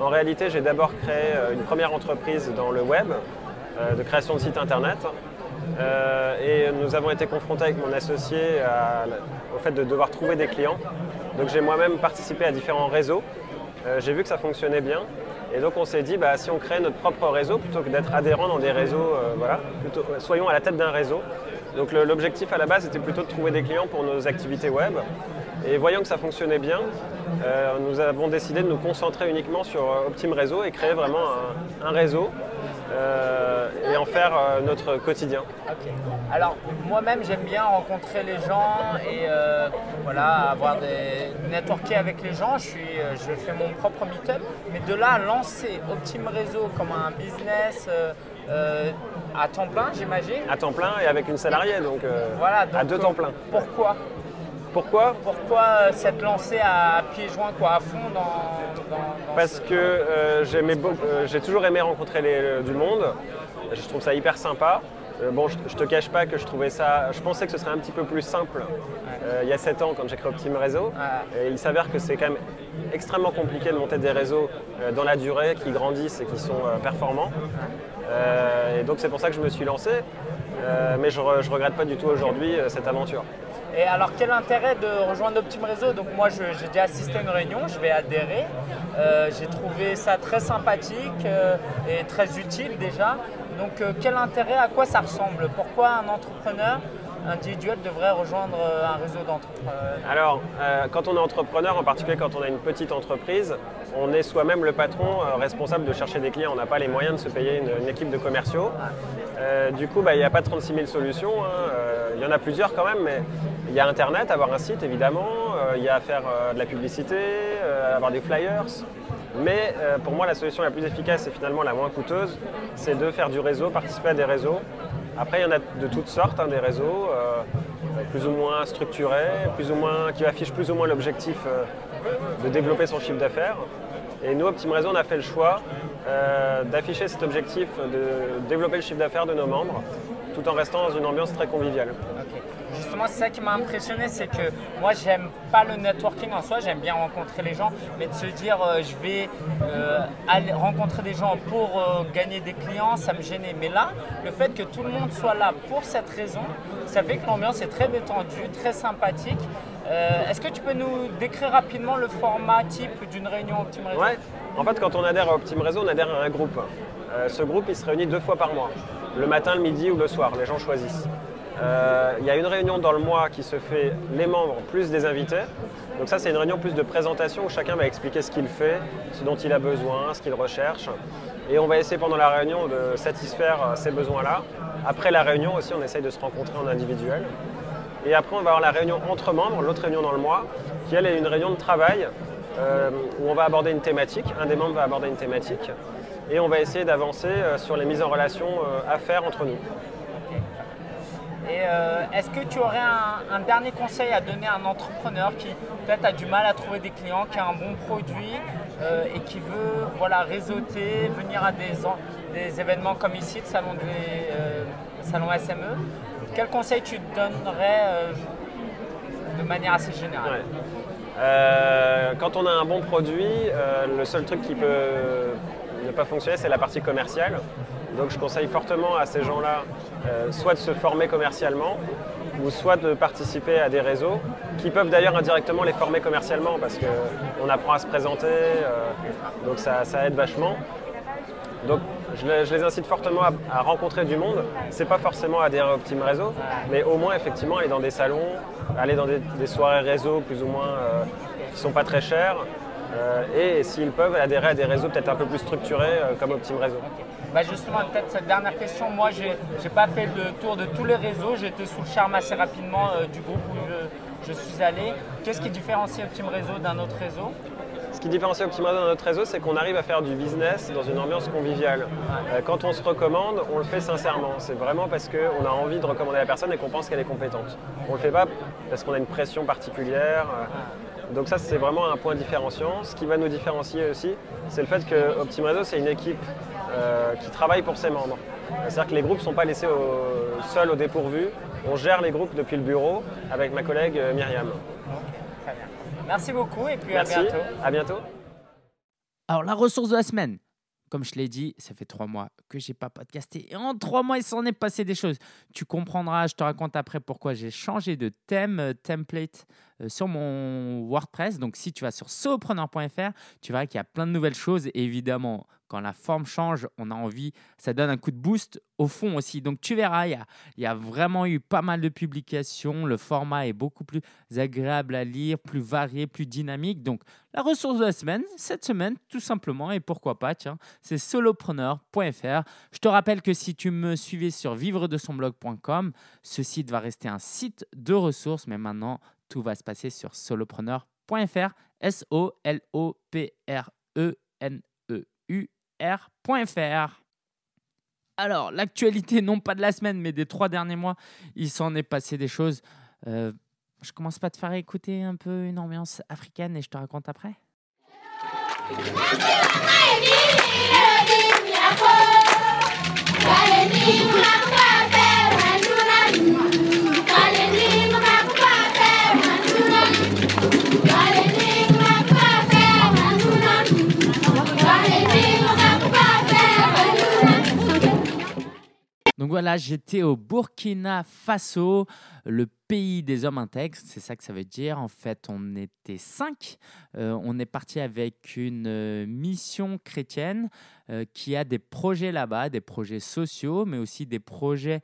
S9: En réalité, j'ai d'abord créé une première entreprise dans le web de création de sites internet et nous avons été confrontés avec mon associé au fait de devoir trouver des clients. Donc j'ai moi-même participé à différents réseaux. Euh, j'ai vu que ça fonctionnait bien. Et donc on s'est dit, bah, si on crée notre propre réseau, plutôt que d'être adhérent dans des réseaux, euh, voilà, soyons à la tête d'un réseau. Donc l'objectif à la base était plutôt de trouver des clients pour nos activités web. Et voyant que ça fonctionnait bien, euh, nous avons décidé de nous concentrer uniquement sur euh, Optim Réseau et créer vraiment un, réseau euh, et en faire notre quotidien.
S8: Alors moi-même j'aime bien rencontrer les gens et voilà avoir des networker avec les gens. Je suis, je fais mon propre meetup, mais de là à lancer Optim Réseau comme un business. à temps plein, j'imagine.
S9: À temps plein et avec une salariée, donc, voilà, à deux temps plein.
S8: Pourquoi?
S9: Pourquoi
S8: Pourquoi euh, s'être lancé à pieds joints, quoi, à fond dans,
S9: Parce que euh, euh, j'ai toujours aimé rencontrer du monde. Je trouve ça hyper sympa. bon, je, ne te cache pas que je trouvais ça. Je pensais que ce serait un petit peu plus simple il y a 7 ans quand j'ai créé Optim Réseau. Et il s'avère que c'est quand même extrêmement compliqué de monter des réseaux dans la durée, qui grandissent et qui sont performants. et donc c'est pour ça que je me suis lancé. Mais je, ne regrette pas du tout aujourd'hui cette aventure.
S8: Et alors, quel intérêt de rejoindre Optim Réseau? Donc, moi, j'ai déjà assisté à une réunion, je vais adhérer. Euh, j'ai trouvé ça très sympathique euh, et très utile déjà. Donc, euh, quel intérêt, à quoi ça ressemble? Pourquoi un entrepreneur individuel devrait rejoindre un réseau d'entrepreneurs
S9: Alors, quand on est entrepreneur, en particulier quand on a une petite entreprise, on est soi-même le patron responsable de chercher des clients. On n'a pas les moyens de se payer une, équipe de commerciaux. du coup, bah, il n'y a pas 36 000 solutions. Hein. Il y en a plusieurs quand même, mais il y a Internet, avoir un site évidemment, euh, il y a à faire euh, de la publicité, euh, avoir des flyers. Mais pour moi, la solution la plus efficace et finalement la moins coûteuse, c'est de faire du réseau, participer à des réseaux. Après, il y en a de toutes sortes, hein, des réseaux, plus ou moins structurés, plus ou moins, qui affichent plus ou moins l'objectif de développer son chiffre d'affaires. Et nous, Optim Réseau, on a fait le choix d'afficher cet objectif de développer le chiffre d'affaires de nos membres, tout en restant dans une ambiance très conviviale.
S8: Justement, c'est ça qui m'a impressionné, c'est que moi, j'aime pas le networking en soi, j'aime bien rencontrer les gens, mais de se dire, euh, je vais euh, rencontrer des gens pour euh, gagner des clients, ça me gênait. Mais là, le fait que tout le monde soit là pour cette raison, ça fait que l'ambiance est très détendue, très sympathique. Est-ce que tu peux nous décrire rapidement le format type d'une réunion Optim Réseau
S9: Ouais. En fait, quand on adhère à Optim Réseau, on adhère à un groupe. ce groupe, il se réunit deux fois par mois, le matin, le midi ou le soir. Les gens choisissent. Euh, il y a une réunion dans le mois qui se fait les membres plus des invités. Donc ça c'est une réunion plus de présentation où chacun va expliquer ce qu'il fait, ce dont il a besoin, ce qu'il recherche. Et on va essayer pendant la réunion de satisfaire euh, ces besoins-là. Après la réunion aussi on essaye de se rencontrer en individuel. Et après on va avoir la réunion entre membres, l'autre réunion dans le mois, qui elle est une réunion de travail euh, où on va aborder une thématique, un des membres va aborder une thématique. Et on va essayer d'avancer sur les mises en relation à faire entre nous.
S8: Et euh, est-ce que tu aurais un, dernier conseil à donner à un entrepreneur qui peut-être a du mal à trouver des clients, qui a un bon produit euh, et qui veut voilà, réseauter, venir à des, événements comme ici, le salon, des, euh, salon SME Quel conseil tu donnerais de manière assez générale?
S9: Quand on a un bon produit, le seul truc qui peut ne pas fonctionner, c'est la partie commerciale. Donc je conseille fortement à ces gens-là euh, soit de se former commercialement ou soit de participer à des réseaux qui peuvent d'ailleurs indirectement les former commercialement parce qu'on apprend à se présenter, euh, donc ça, aide vachement. Donc je, les incite fortement à, rencontrer du monde. C'est pas forcément adhérer au Optim Réseau, mais au moins effectivement aller dans des salons, aller dans des, soirées réseau plus ou moins euh, qui sont pas très chères. et s'ils peuvent adhérer à des réseaux peut-être un peu plus structurés comme Optim Réseau.
S8: Bah justement, peut-être cette dernière question. Moi, je n'ai pas fait le tour de tous les réseaux. J'ai été sous le charme assez rapidement euh, du groupe où je, suis allé. Qu'est-ce qui différencie Optim Réseau d'un autre réseau?
S9: Ce qui différencie Optim Réseau d'un autre réseau, c'est qu'on arrive à faire du business dans une ambiance conviviale. Euh, quand on se recommande, on le fait sincèrement. C'est vraiment parce qu'on a envie de recommander la personne et qu'on pense qu'elle est compétente. On ne le fait pas parce qu'on a une pression particulière. Euh. Donc ça, c'est vraiment un point différenciant. Ce qui va nous différencier aussi, c'est le fait que Réseau, c'est une équipe euh, qui travaille pour ses membres. C'est-à-dire que les groupes ne sont pas laissés seuls au dépourvu. On gère les groupes depuis le bureau avec ma collègue euh, Myriam.
S8: très bien. Merci beaucoup et puis à bientôt.
S9: À bientôt.
S1: Alors la ressource de la semaine. Comme je l'ai dit, ça fait trois mois que j'ai pas podcasté. Et en trois mois, il s'en est passé des choses. Tu comprendras, je te raconte après pourquoi j'ai changé de thème, euh, template sur mon WordPress. Donc si tu vas sur sopreneur.fr, tu verras qu'il y a plein de nouvelles choses. évidemment, quand la forme change, on a envie, ça donne un coup de boost au fond aussi. Donc tu verras, il y a, vraiment eu pas mal de publications. Le format est beaucoup plus agréable à lire, plus varié, plus dynamique. Donc la ressource de la semaine, cette semaine, tout simplement, et pourquoi pas, tiens, c'est solopreneur.fr. Je te rappelle que si tu me suivais sur vivre de son blog.com, ce site va rester un site de ressources, mais maintenant, tout va se passer sur solopreneur.fr. Alors, l'actualité, non pas de la semaine, mais des trois derniers mois, il s'en est passé des choses. Euh, je commence pas à te faire écouter un peu une ambiance africaine et je te raconte après. Donc voilà, j'étais au Burkina Faso, le pays des hommes intègres, c'est ça que ça veut dire. En fait, on était cinq. Euh, on est parti avec une euh, mission chrétienne euh, qui a des projets là-bas, des projets sociaux, mais aussi des projets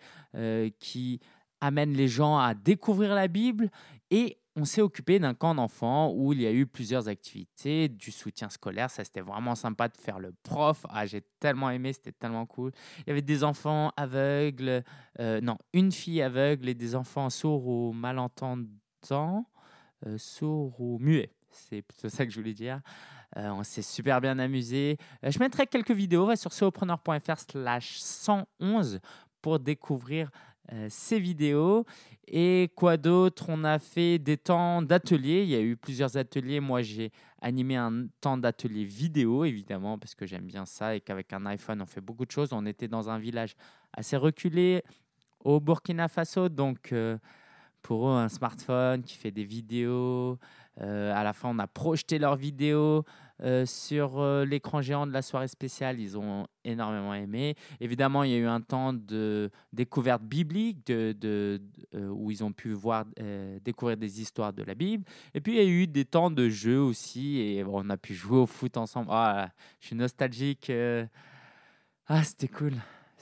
S1: qui amènent les gens à découvrir la Bible et on s'est occupé d'un camp d'enfants où il y a eu plusieurs activités, du soutien scolaire. Ça, c'était vraiment sympa de faire le prof. Ah, j'ai tellement aimé, c'était tellement cool. Il y avait des enfants aveugles, euh, non, une fille aveugle et des enfants sourds ou malentendants, euh, sourds ou muets. C'est plutôt ça que je voulais dire. Euh, on s'est super bien amusé. je mettrai quelques vidéos sur solopreneur.fr slash 111 pour découvrir ces vidéos. Et quoi d'autre? On a fait des temps d'atelier. Il y a eu plusieurs ateliers. Moi, j'ai animé un temps d'atelier vidéo, évidemment, parce que j'aime bien ça et qu'avec un iPhone, on fait beaucoup de choses. On était dans un village assez reculé au Burkina Faso. Donc, euh, pour eux, un smartphone qui fait des vidéos. Euh, à la fin, on a projeté leurs vidéos. Euh, sur euh, l'écran géant de la soirée spéciale. Ils ont énormément aimé. Évidemment, il y a eu un temps de découverte biblique de, euh, où ils ont pu voir, découvrir des histoires de la Bible. Et puis, il y a eu des temps de jeu aussi et on a pu jouer au foot ensemble. Ah, je suis nostalgique. Ah, c'était cool.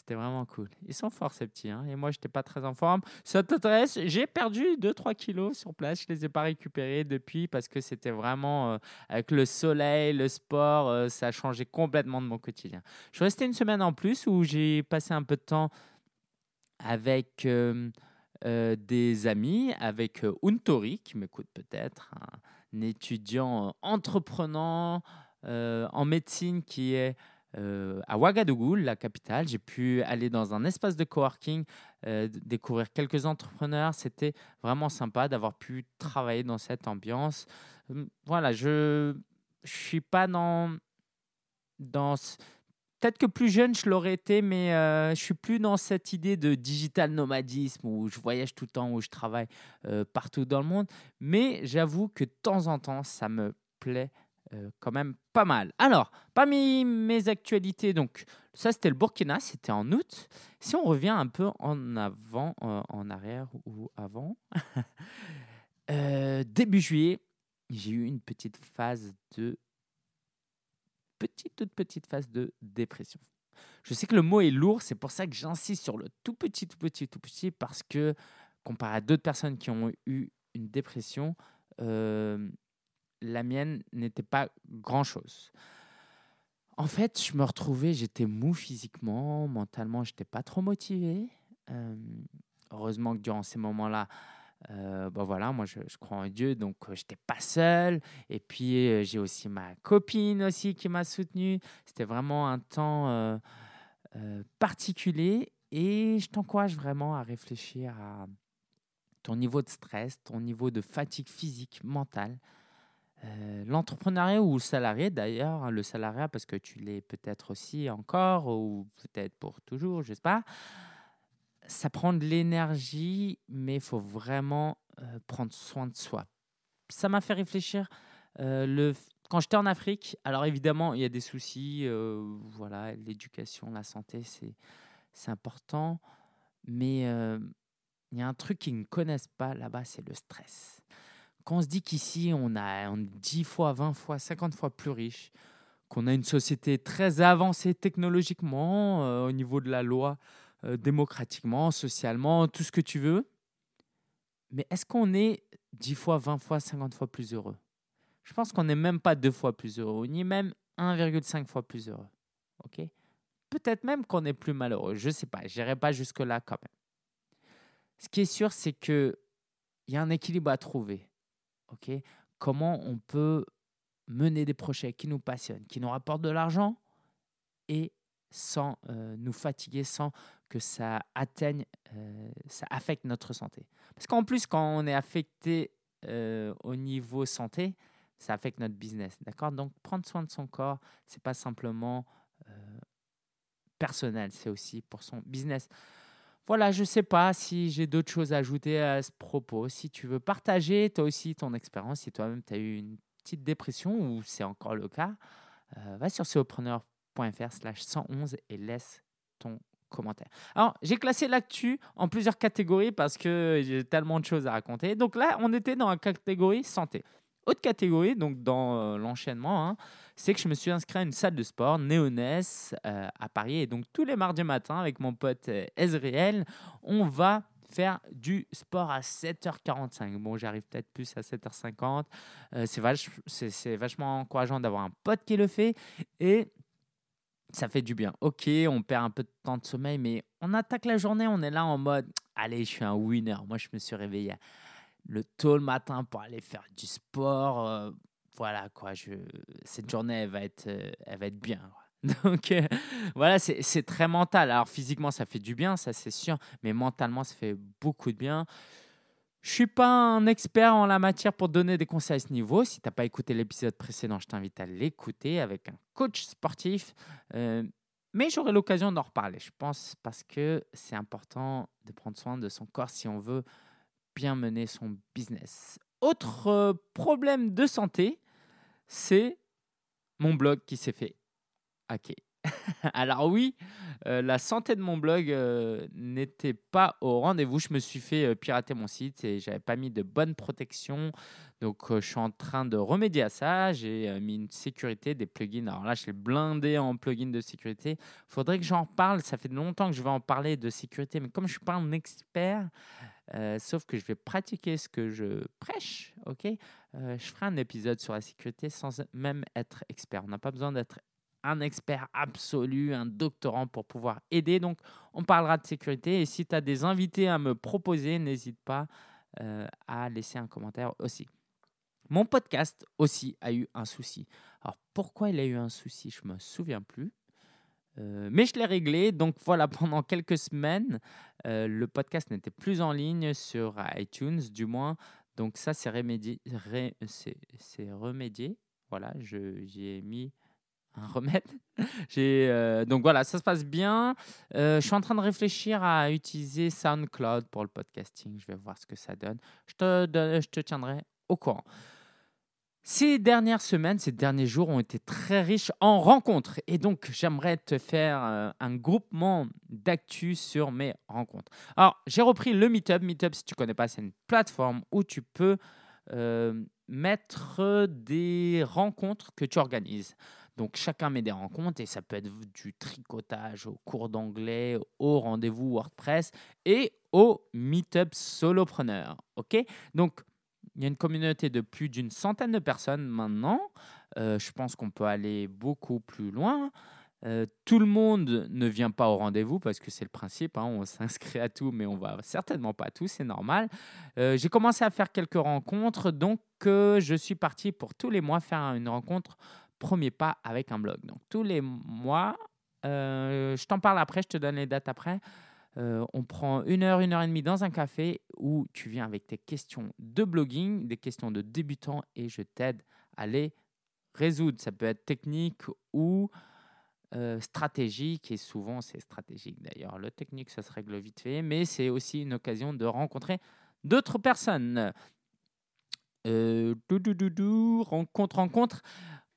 S1: C'était vraiment cool. Ils sont forts, ces petits. Hein. Et moi, je n'étais pas très en forme. Ça t'intéresse J'ai perdu 2-3 kilos sur place. Je ne les ai pas récupérés depuis parce que c'était vraiment euh, avec le soleil, le sport, euh, ça a changé complètement de mon quotidien. Je suis resté une semaine en plus où j'ai passé un peu de temps avec euh, des amis, avec Untori, qui m'écoute peut-être, un étudiant entreprenant en médecine qui est euh, à Ouagadougou, la capitale. J'ai pu aller dans un espace de coworking, euh, découvrir quelques entrepreneurs. C'était vraiment sympa d'avoir pu travailler dans cette ambiance. Hum, voilà, je ne suis pas dans... dans Peut-être que plus jeune, je l'aurais été, mais euh, je suis plus dans cette idée de digital nomadisme où je voyage tout le temps, où je travaille partout dans le monde. Mais j'avoue que de temps en temps, ça me plaît euh, quand même pas mal. Alors, parmi mes actualités, donc ça c'était le Burkina, c'était en août. Si on revient un peu en avant, euh, en arrière ou avant, euh, début juillet, j'ai eu une petite phase de petite toute petite phase de dépression. Je sais que le mot est lourd, c'est pour ça que j'insiste sur le tout petit, tout petit, tout petit, parce que comparé à d'autres personnes qui ont eu une dépression, la mienne n'était pas grand-chose. En fait, je me retrouvais, j'étais mou physiquement, mentalement, je n'étais pas trop motivé. Euh, heureusement que durant ces moments-là, euh, bah voilà, moi je, crois en Dieu, donc euh, je n'étais pas seul. Et puis j'ai aussi ma copine aussi qui m'a soutenu. C'était vraiment un temps particulier et je t'encourage vraiment à réfléchir à ton niveau de stress, ton niveau de fatigue physique, mentale. Euh, l'entrepreneuriat ou le salarié, d'ailleurs, le salariat, parce que tu l'es peut-être aussi encore, ou peut-être pour toujours, je ne sais pas, ça prend de l'énergie, mais il faut vraiment euh, prendre soin de soi. Ça m'a fait réfléchir. Euh, le, quand j'étais en Afrique, alors évidemment, il y a des soucis, voilà, l'éducation, la santé, c'est important, mais il y a un truc qu'ils ne connaissent pas là-bas, c'est le stress. Quand on se dit qu'ici, on, a, est 10 fois, 20 fois, 50 fois plus riche, qu'on a une société très avancée technologiquement, euh, au niveau de la loi, euh, démocratiquement, socialement, tout ce que tu veux. Mais est-ce qu'on est 10 fois, 20 fois, 50 fois plus heureux? Je pense qu'on n'est même pas deux fois plus heureux, ni même 1,5 fois plus heureux. OK? Peut-être même qu'on est plus malheureux. Je ne sais pas. Je n'irai pas jusque-là quand même. Ce qui est sûr, c'est qu'il y a un équilibre à trouver. OK Comment on peut mener des projets qui nous passionnent, qui nous rapportent de l'argent et sans euh, nous fatiguer, sans que ça atteigne, euh, ça affecte notre santé. Parce qu'en plus, quand on est affecté euh, au niveau santé, ça affecte notre business, d'accord? Donc, prendre soin de son corps, c'est pas simplement personnel, c'est aussi pour son business. Voilà, je ne sais pas si j'ai d'autres choses à ajouter à ce propos. Si tu veux partager toi aussi ton expérience, si toi-même tu as eu une petite dépression ou c'est encore le cas, euh, va sur ceopreneur.fr slash 111 et laisse ton commentaire. Alors, j'ai classé l'actu en plusieurs catégories parce que j'ai tellement de choses à raconter. Donc là, on était dans la catégorie santé. Autre catégorie, donc dans euh, l'enchaînement, hein, c'est que je me suis inscrit à une salle de sport, Néonès, euh, à Paris. Et donc tous les mardis matins, avec mon pote euh, Ezriel, on va faire du sport à 7h45. Bon, j'arrive peut-être plus à 7h50. c'est, vachement encourageant d'avoir un pote qui le fait. Et ça fait du bien. Ok, on perd un peu de temps de sommeil, mais on attaque la journée, on est là en mode, allez, je suis un winner. Moi, je me suis réveillé le tôt le matin pour aller faire du sport. Euh, voilà quoi, je, cette journée elle va être, euh, va être bien. Donc euh, voilà, c'est très mental. Alors physiquement ça fait du bien, ça c'est sûr, mais mentalement ça fait beaucoup de bien. Je suis pas un expert en la matière pour donner des conseils à ce niveau. Si tu n'as pas écouté l'épisode précédent, je t'invite à l'écouter avec un coach sportif. mais j'aurai l'occasion d'en reparler, je pense, parce que c'est important de prendre soin de son corps si on veut bien mener son business. Autre euh, problème de santé, c'est mon blog qui s'est fait hacker. Alors oui, euh, la santé de mon blog euh, n'était pas au rendez-vous. Je me suis fait pirater mon site et j'avais pas mis de bonne protection. Donc je suis en train de remédier à ça. J'ai mis une sécurité, des plugins. Alors là, je l'ai blindé en plugins de sécurité. Faudrait que j'en parle. Ça fait longtemps que je vais en parler de sécurité, mais comme je suis pas un expert, euh, sauf que je vais pratiquer ce que je prêche, ok? Euh, Je ferai un épisode sur la sécurité sans même être expert. On n'a pas besoin d'être un expert absolu, un doctorant pour pouvoir aider. Donc, on parlera de sécurité. Et si tu as des invités à me proposer, n'hésite pas euh, à laisser un commentaire aussi. Mon podcast aussi a eu un souci. Alors, pourquoi il a eu un souci? Je me souviens plus. Mais je l'ai réglé. Donc voilà, pendant quelques semaines, euh, le podcast n'était plus en ligne sur iTunes, du moins. Donc ça, c'est remédié. Voilà, j'y ai mis un remède. Euh, donc voilà, ça se passe bien. je suis en train de réfléchir à utiliser SoundCloud pour le podcasting. Je vais voir ce que ça donne. Je te, je te tiendrai au courant. Ces dernières semaines, ces derniers jours ont été très riches en rencontres. Et donc, j'aimerais te faire euh, un groupement d'actu sur mes rencontres. Alors, j'ai repris le Meetup. Meetup, si tu ne connais pas, c'est une plateforme où tu peux euh, mettre des rencontres que tu organises. Donc, chacun met des rencontres et ça peut être du tricotage au cours d'anglais, au rendez-vous WordPress et au Meetup Solopreneur. OK? Donc, il y a une communauté de plus d'une centaine de personnes maintenant. Euh, je pense qu'on peut aller beaucoup plus loin. Euh, tout le monde ne vient pas au rendez-vous parce que c'est le principe. Hein, on s'inscrit à tout, mais on va certainement pas à tout. C'est normal. Euh, j'ai commencé à faire quelques rencontres, donc je suis parti pour tous les mois faire une rencontre premier pas avec un blog. Donc tous les mois, je t'en parle après, je te donne les dates après. Euh, on prend une heure, une heure et demie dans un café où tu viens avec tes questions de blogging, des questions de débutants et je t'aide à les résoudre. Ça peut être technique ou euh, stratégique et souvent c'est stratégique d'ailleurs. Le technique, ça se règle vite fait, mais c'est aussi une occasion de rencontrer d'autres personnes. Euh, rencontre, rencontre.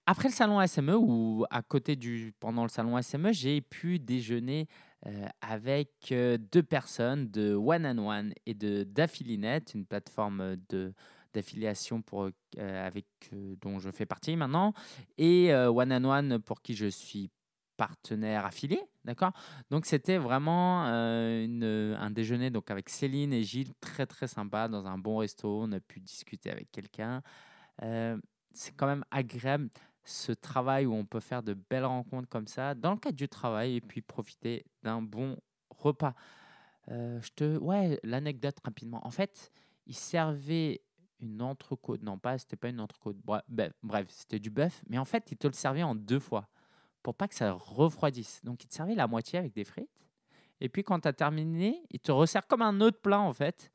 S1: Après le salon SME ou à côté du pendant le salon SME, j'ai pu déjeuner euh, avec euh, deux personnes de One and One et de Daffilinette, une plateforme de d'affiliation pour avec dont je fais partie maintenant et One and One pour qui je suis partenaire affilié, d'accord? Donc c'était vraiment un déjeuner donc avec Céline et Gilles, très très sympa, dans un bon resto, on a pu discuter avec quelqu'un. c'est quand même agréable ce travail où on peut faire de belles rencontres comme ça dans le cadre du travail et puis profiter d'un bon repas. je te, ouais, l'anecdote rapidement. En fait, il servait une entrecôte. Non, pas, c'était pas une entrecôte. Bref, c'était du bœuf. Mais en fait, il te le servait en deux fois pour pas que ça refroidisse. Donc, il te servait la moitié avec des frites. Et puis, quand tu as terminé, il te resserre comme un autre plat, en fait.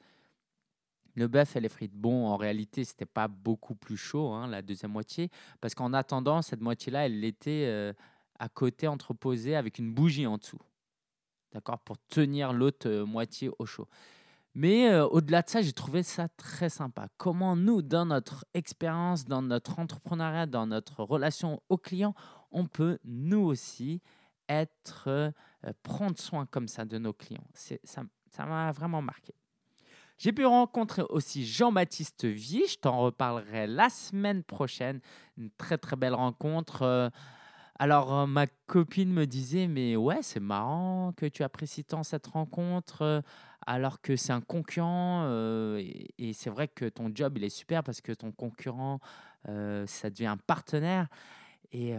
S1: Le bœuf et les frites. Bon, en réalité, c'était pas beaucoup plus chaud, hein, la deuxième moitié. Parce qu'en attendant, cette moitié-là, elle était euh, à côté, entreposée avec une bougie en dessous. D'accord? Pour tenir l'autre euh, moitié au chaud. Mais euh, au-delà de ça, j'ai trouvé ça très sympa. Comment nous, dans notre expérience, dans notre entrepreneuriat, dans notre relation aux clients, on peut nous aussi être, euh, prendre soin comme ça de nos clients? Ça m'a vraiment marqué. J'ai pu rencontrer aussi Jean-Baptiste Vie, je t'en reparlerai la semaine prochaine. Une très très belle rencontre. Euh, alors, ma copine me disait, mais ouais, c'est marrant que tu apprécies tant cette rencontre alors que c'est un concurrent. et, c'est vrai que ton job, il est super parce que ton concurrent, ça devient un partenaire. Et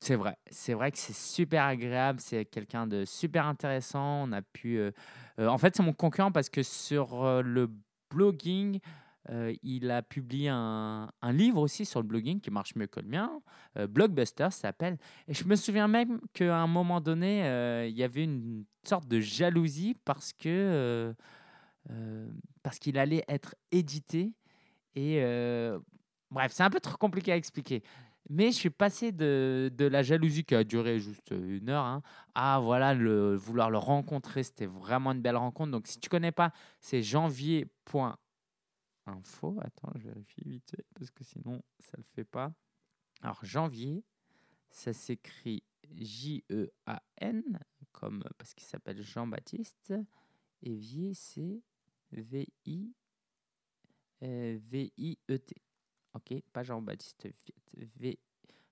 S1: c'est vrai, c'est vrai que c'est super agréable. C'est quelqu'un de super intéressant. On a pu. en fait, c'est mon concurrent parce que sur le blogging, euh, il a publié un, livre aussi sur le blogging qui marche mieux que le mien. Euh, Blockbuster s'appelle. Et je me souviens même qu'à un moment donné, euh, il y avait une sorte de jalousie parce que parce qu'il allait être édité. Et bref, c'est un peu trop compliqué à expliquer. Mais je suis passé de, la jalousie qui a duré juste une heure hein, à voilà, le, vouloir le rencontrer. C'était vraiment une belle rencontre. Donc, si tu connais pas, c'est janvier.com info. Attends, je vérifie vite parce que sinon ça le fait pas. Alors janvier, ça s'écrit J-E-A-N comme parce qu'il s'appelle Jean-Baptiste et Vier c'est V-I euh, V-I-E-T. Ok, pas Jean-Baptiste V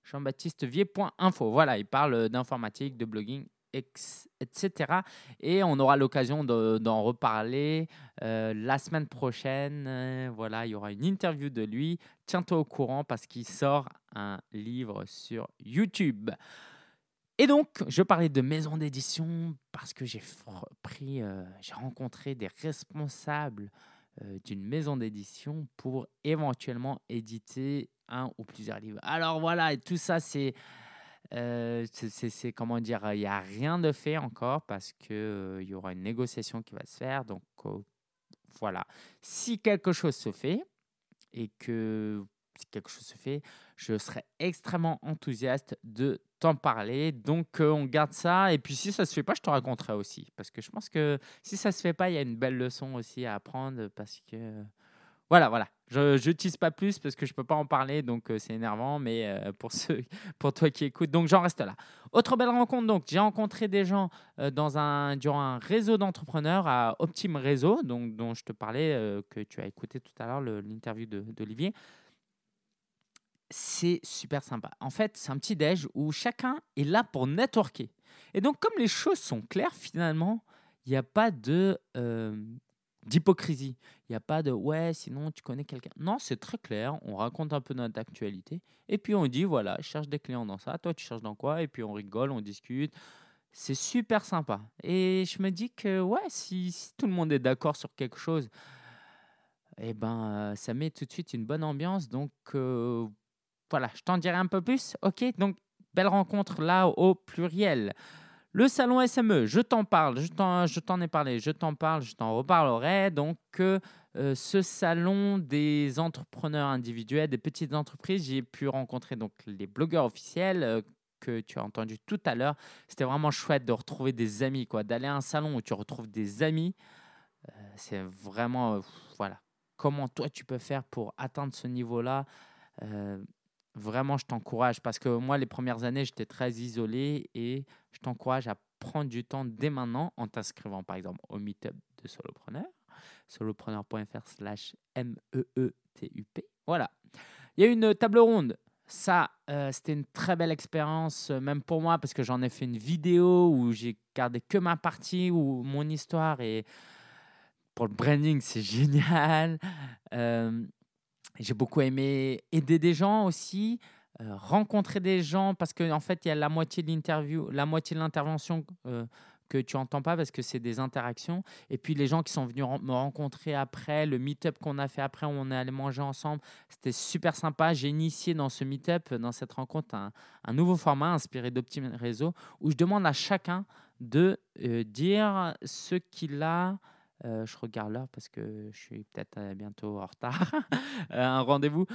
S1: Jean-Baptiste Vier.info. Voilà, il parle d'informatique, de blogging etc. Et on aura l'occasion d'en reparler euh, la semaine prochaine. Voilà, il y aura une interview de lui. Tiens-toi au courant parce qu'il sort un livre sur YouTube. Et donc, je parlais de maison d'édition parce que j'ai pris, euh, j'ai rencontré des responsables d'une maison d'édition pour éventuellement éditer un ou plusieurs livres. Alors voilà, tout ça, c'est euh, c'est comment dire, il n'y a rien de fait encore parce qu'il euh, y aura une négociation qui va se faire. Donc euh, voilà, si quelque chose se fait et que si quelque chose se fait, je serai extrêmement enthousiaste de t'en parler. Donc on garde ça. Et puis si ça se fait pas, je te raconterai aussi. Parce que je pense que si ça se fait pas, il y a une belle leçon aussi à apprendre parce que voilà, voilà. Je n'utilise pas plus parce que je ne peux pas en parler, donc euh, c'est énervant, mais euh, pour, ceux, pour toi qui écoutes, donc j'en reste là. Autre belle rencontre, donc j'ai rencontré des gens euh, dans un, durant un réseau d'entrepreneurs à Optime Réseau, donc, dont je te parlais, que tu as écouté tout à l'heure, l'interview d'Olivier. C'est super sympa. En fait, c'est un petit déj où chacun est là pour networker. Et donc, comme les choses sont claires, finalement, il n'y a pas de d'hypocrisie. Il n'y a pas de ouais, sinon tu connais quelqu'un. Non, c'est très clair. On raconte un peu notre actualité. Et puis on dit voilà, je cherche des clients dans ça. Toi, tu cherches dans quoi? Et puis on rigole, on discute. C'est super sympa. Et je me dis que ouais, si, tout le monde est d'accord sur quelque chose, eh ben, euh, ça met tout de suite une bonne ambiance. Donc euh, voilà, je t'en dirai un peu plus. Ok, donc belle rencontre là au pluriel. Le salon SME, je t'en parle, je t'en ai parlé, je t'en parle, je t'en reparlerai. Donc, euh, ce salon des entrepreneurs individuels, des petites entreprises, j'ai pu rencontrer donc les blogueurs officiels euh, que tu as entendu tout à l'heure. C'était vraiment chouette de retrouver des amis, quoi, d'aller à un salon où tu retrouves des amis. Euh, c'est vraiment, voilà, comment toi tu peux faire pour atteindre ce niveau-là vraiment, je t'encourage parce que moi, les premières années, j'étais très isolé et je t'encourage à prendre du temps dès maintenant en t'inscrivant, par exemple, au meetup de Solopreneur solopreneur.fr slash M-E-E-T-U-P. Voilà. Il y a une table ronde. Ça, euh, c'était une très belle expérience, euh, même pour moi, parce que j'en ai fait une vidéo où j'ai gardé que ma partie, ou mon histoire. Et pour le branding, c'est génial. Euh, j'ai beaucoup aimé aider des gens aussi, rencontrer des gens, parce qu'en en fait, il y a la moitié de l'interview, la moitié de l'intervention que tu entends pas parce que c'est des interactions. Et puis les gens qui sont venus me rencontrer après, le meet-up qu'on a fait après, où on est allé manger ensemble, c'était super sympa. J'ai initié dans ce meet-up, dans cette rencontre, un, nouveau format inspiré d'Optim Réseau où je demande à chacun de euh, dire ce qu'il a. Euh, je regarde l'heure parce que je suis peut-être euh, bientôt en retard. un rendez-vous.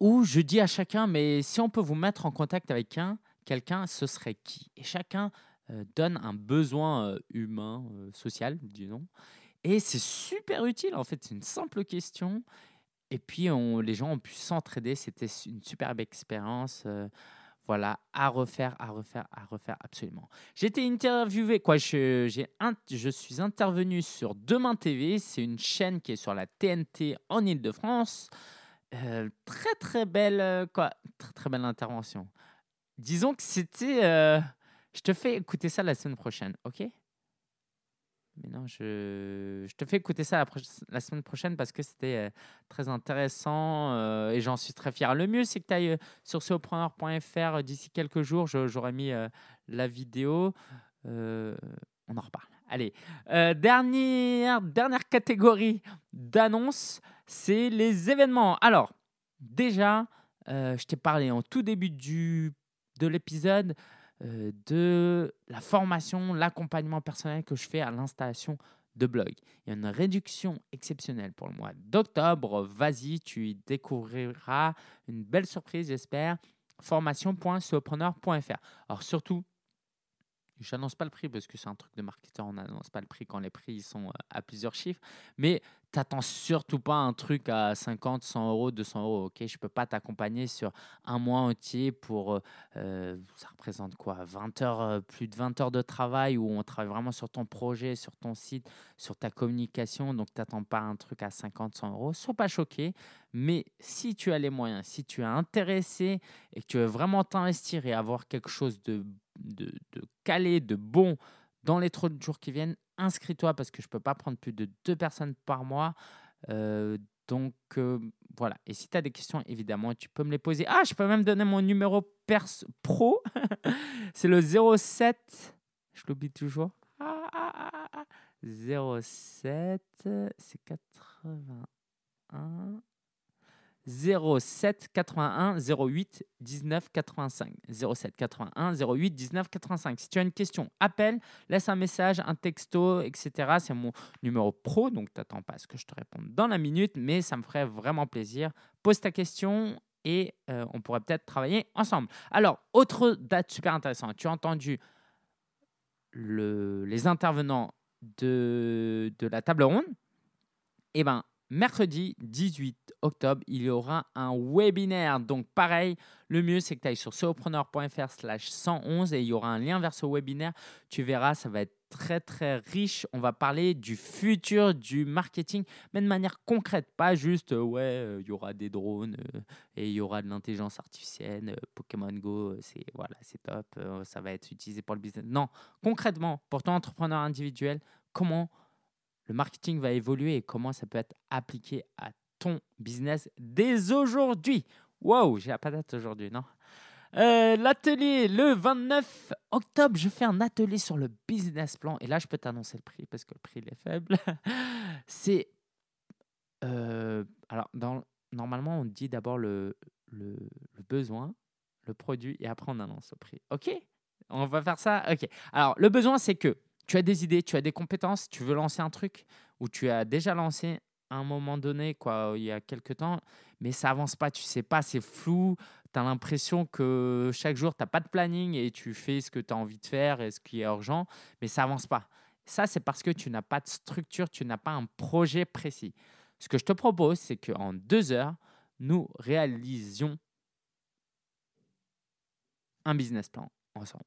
S1: où je dis à chacun, mais si on peut vous mettre en contact avec un, quelqu'un, ce serait qui? Et chacun euh, donne un besoin euh, humain, euh, social, disons. Et c'est super utile, en fait, c'est une simple question. Et puis, les gens ont pu s'entraider, c'était une superbe expérience. Voilà, à refaire, à refaire, à refaire, absolument. Été interviewé, quoi, je, j'ai je suis intervenu sur Demain TV, c'est une chaîne qui est sur la TNT en Ile-de-France. très, très belle, quoi, très, très belle intervention. Disons que c'était je te fais écouter ça la semaine prochaine, ok? Mais non, je, je te fais écouter ça la, la semaine prochaine parce que c'était euh, très intéressant euh, et j'en suis très fier. Le mieux, c'est que tu ailles euh, sur ceopreneur.fr d'ici quelques jours. J'aurai mis la vidéo. on en reparle. Allez, dernière, dernière catégorie d'annonces, c'est les événements. Alors, déjà, je t'ai parlé en tout début du, de l'épisode euh, de la formation, l'accompagnement personnel que je fais à l'installation de blog. Il y a une réduction exceptionnelle pour le mois d'octobre. Vas-y, tu y découvriras une belle surprise, j'espère. Formation.surpreneur.fr. Alors surtout, je n'annonce pas le prix parce que c'est un truc de marketeur, on n'annonce pas le prix quand les prix sont euh, à plusieurs chiffres. Mais t'attends surtout pas un truc à 50, 100 euros, 200 euros. Ok, je peux pas t'accompagner sur un mois entier pour. Euh, ça représente quoi? 20 heures, euh, plus de 20 heures de travail où on travaille vraiment sur ton projet, sur ton site, sur ta communication. Donc, t'attends pas un truc à 50, 100 euros. Sois pas choqué. Mais si tu as les moyens, si tu es intéressé et que tu veux vraiment t'investir et avoir quelque chose de de, caler, de bon dans les trois jours qui viennent, inscris-toi parce que je ne peux pas prendre plus de deux personnes par mois. Euh, donc euh, voilà. Et si tu as des questions, évidemment, tu peux me les poser. Ah, je peux même donner mon numéro perse pro. C'est le 07. Je l'oublie toujours. 07, c'est 81. 07 81 08 19 85. 07 81 08 19 85. Si tu as une question, appelle, laisse un message, un texto, etc. C'est mon numéro pro, donc tu n'attends pas à ce que je te réponde dans la minute, mais ça me ferait vraiment plaisir. Pose ta question et euh, on pourrait peut-être travailler ensemble. Alors, autre date super intéressante. Tu as entendu le, les intervenants de, de la table ronde? Eh bien, mercredi 18 octobre, il y aura un webinaire. Donc pareil, le mieux c'est que tu ailles sur solopreneur.fr slash 111 et il y aura un lien vers ce webinaire. Tu verras, ça va être très très riche. On va parler du futur du marketing, mais de manière concrète, pas juste euh, ouais, euh, il y aura des drones euh, et il y aura de l'intelligence artificielle, Pokémon Go, c'est voilà, c'est top, ça va être utilisé pour le business. Non, concrètement, pour ton entrepreneur individuel, comment le marketing va évoluer et comment ça peut être appliqué à ton business dès aujourd'hui. Wow, j'ai la patate aujourd'hui, non? Euh, L'atelier, le 29 octobre, je fais un atelier sur le business plan. Et là, je peux t'annoncer le prix parce que le prix il est faible. C'est. Euh, alors, dans, normalement, on dit d'abord le, le, le, besoin, le produit, et après, on annonce le prix. OK? On va faire ça? OK. Alors, le besoin, c'est que tu as des idées, tu as des compétences, tu veux lancer un truc ou tu as déjà lancé un moment donné, quoi, il y a quelques temps, mais ça avance pas, tu sais pas, c'est flou, tu as l'impression que chaque jour, tu n'as pas de planning et tu fais ce que tu as envie de faire et ce qui est urgent, mais ça avance pas. Ça, c'est parce que tu n'as pas de structure, tu n'as pas un projet précis. Ce que je te propose, c'est qu'en deux heures, nous réalisions un business plan ensemble.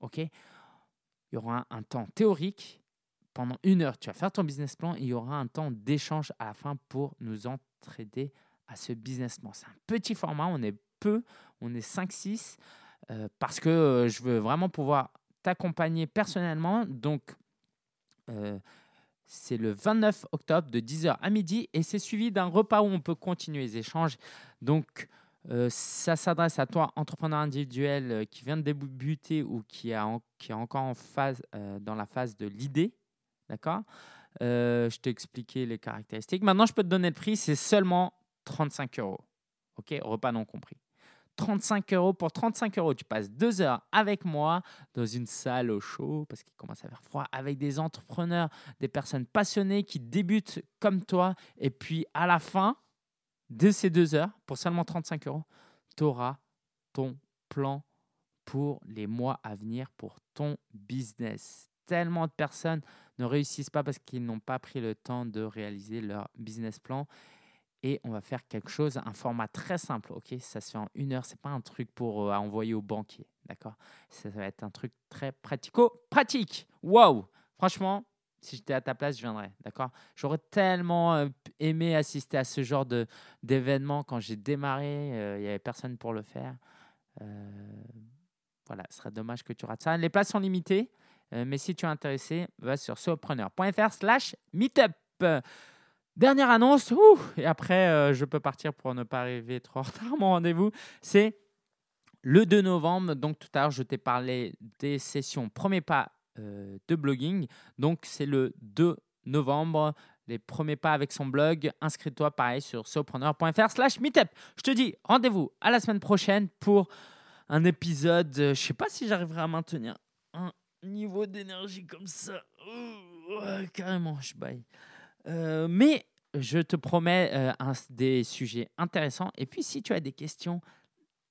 S1: OK? Il y aura un temps théorique pendant une heure, tu vas faire ton business plan. il y aura un temps d'échange à la fin pour nous entraider à ce business plan. C'est un petit format, on est peu, on est 5-6, euh, parce que euh, je veux vraiment pouvoir t'accompagner personnellement. Donc, euh, c'est le 29 octobre de 10h à midi et c'est suivi d'un repas où on peut continuer les échanges. Donc, ça s'adresse à toi, entrepreneur individuel qui vient de débuter ou qui, qui est encore en phase, dans la phase de l'idée. D'accord? Je t'ai expliqué les caractéristiques. Maintenant, je peux te donner le prix, c'est seulement 35 euros. OK? Repas non compris. 35 euros. Pour 35 euros, tu passes deux heures avec moi dans une salle au chaud parce qu'il commence à faire froid avec des entrepreneurs, des personnes passionnées qui débutent comme toi. Et puis à la fin de ces deux heures, pour seulement 35 euros, tu auras ton plan pour les mois à venir pour ton business. Tellement de personnes ne réussissent pas parce qu'ils n'ont pas pris le temps de réaliser leur business plan et on va faire quelque chose, un format très simple, ok? Ça se fait en une heure, c'est pas un truc pour euh, envoyer au banquier, d'accord? Ça va être un truc très pratico-pratique. Waouh Franchement, si j'étais à ta place, je viendrais, d'accord? J'aurais tellement euh, aimé assister à ce genre de, d'événement quand j'ai démarré, euh, il n'y avait personne pour le faire. voilà, ce serait dommage que tu rates ça. Les places sont limitées, mais si tu es intéressé, va sur solopreneur.fr slash meetup. Dernière annonce, et après euh, je peux partir pour ne pas arriver trop en retard. Mon rendez-vous, c'est le 2 novembre. Donc tout à l'heure, je t'ai parlé des sessions premier pas euh, de blogging. Donc c'est le 2 novembre. Les premiers pas avec son blog. Inscris-toi pareil sur sopreneur.fr slash meetup. Je te dis rendez-vous à la semaine prochaine pour un épisode. Euh, je ne sais pas si j'arriverai à maintenir niveau d'énergie comme ça. carrément, je baille. mais je te promets euh, des sujets intéressants. Et puis, si tu as des questions,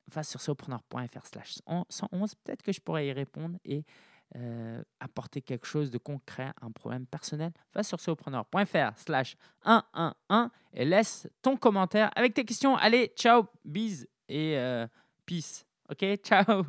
S1: va sur sopreneur.fr slash 111. Peut-être que je pourrais y répondre et euh, apporter quelque chose de concret, un problème personnel. Va sur sopreneur.fr slash 111 et laisse ton commentaire avec tes questions. Allez, ciao, bis et euh, peace. OK, ciao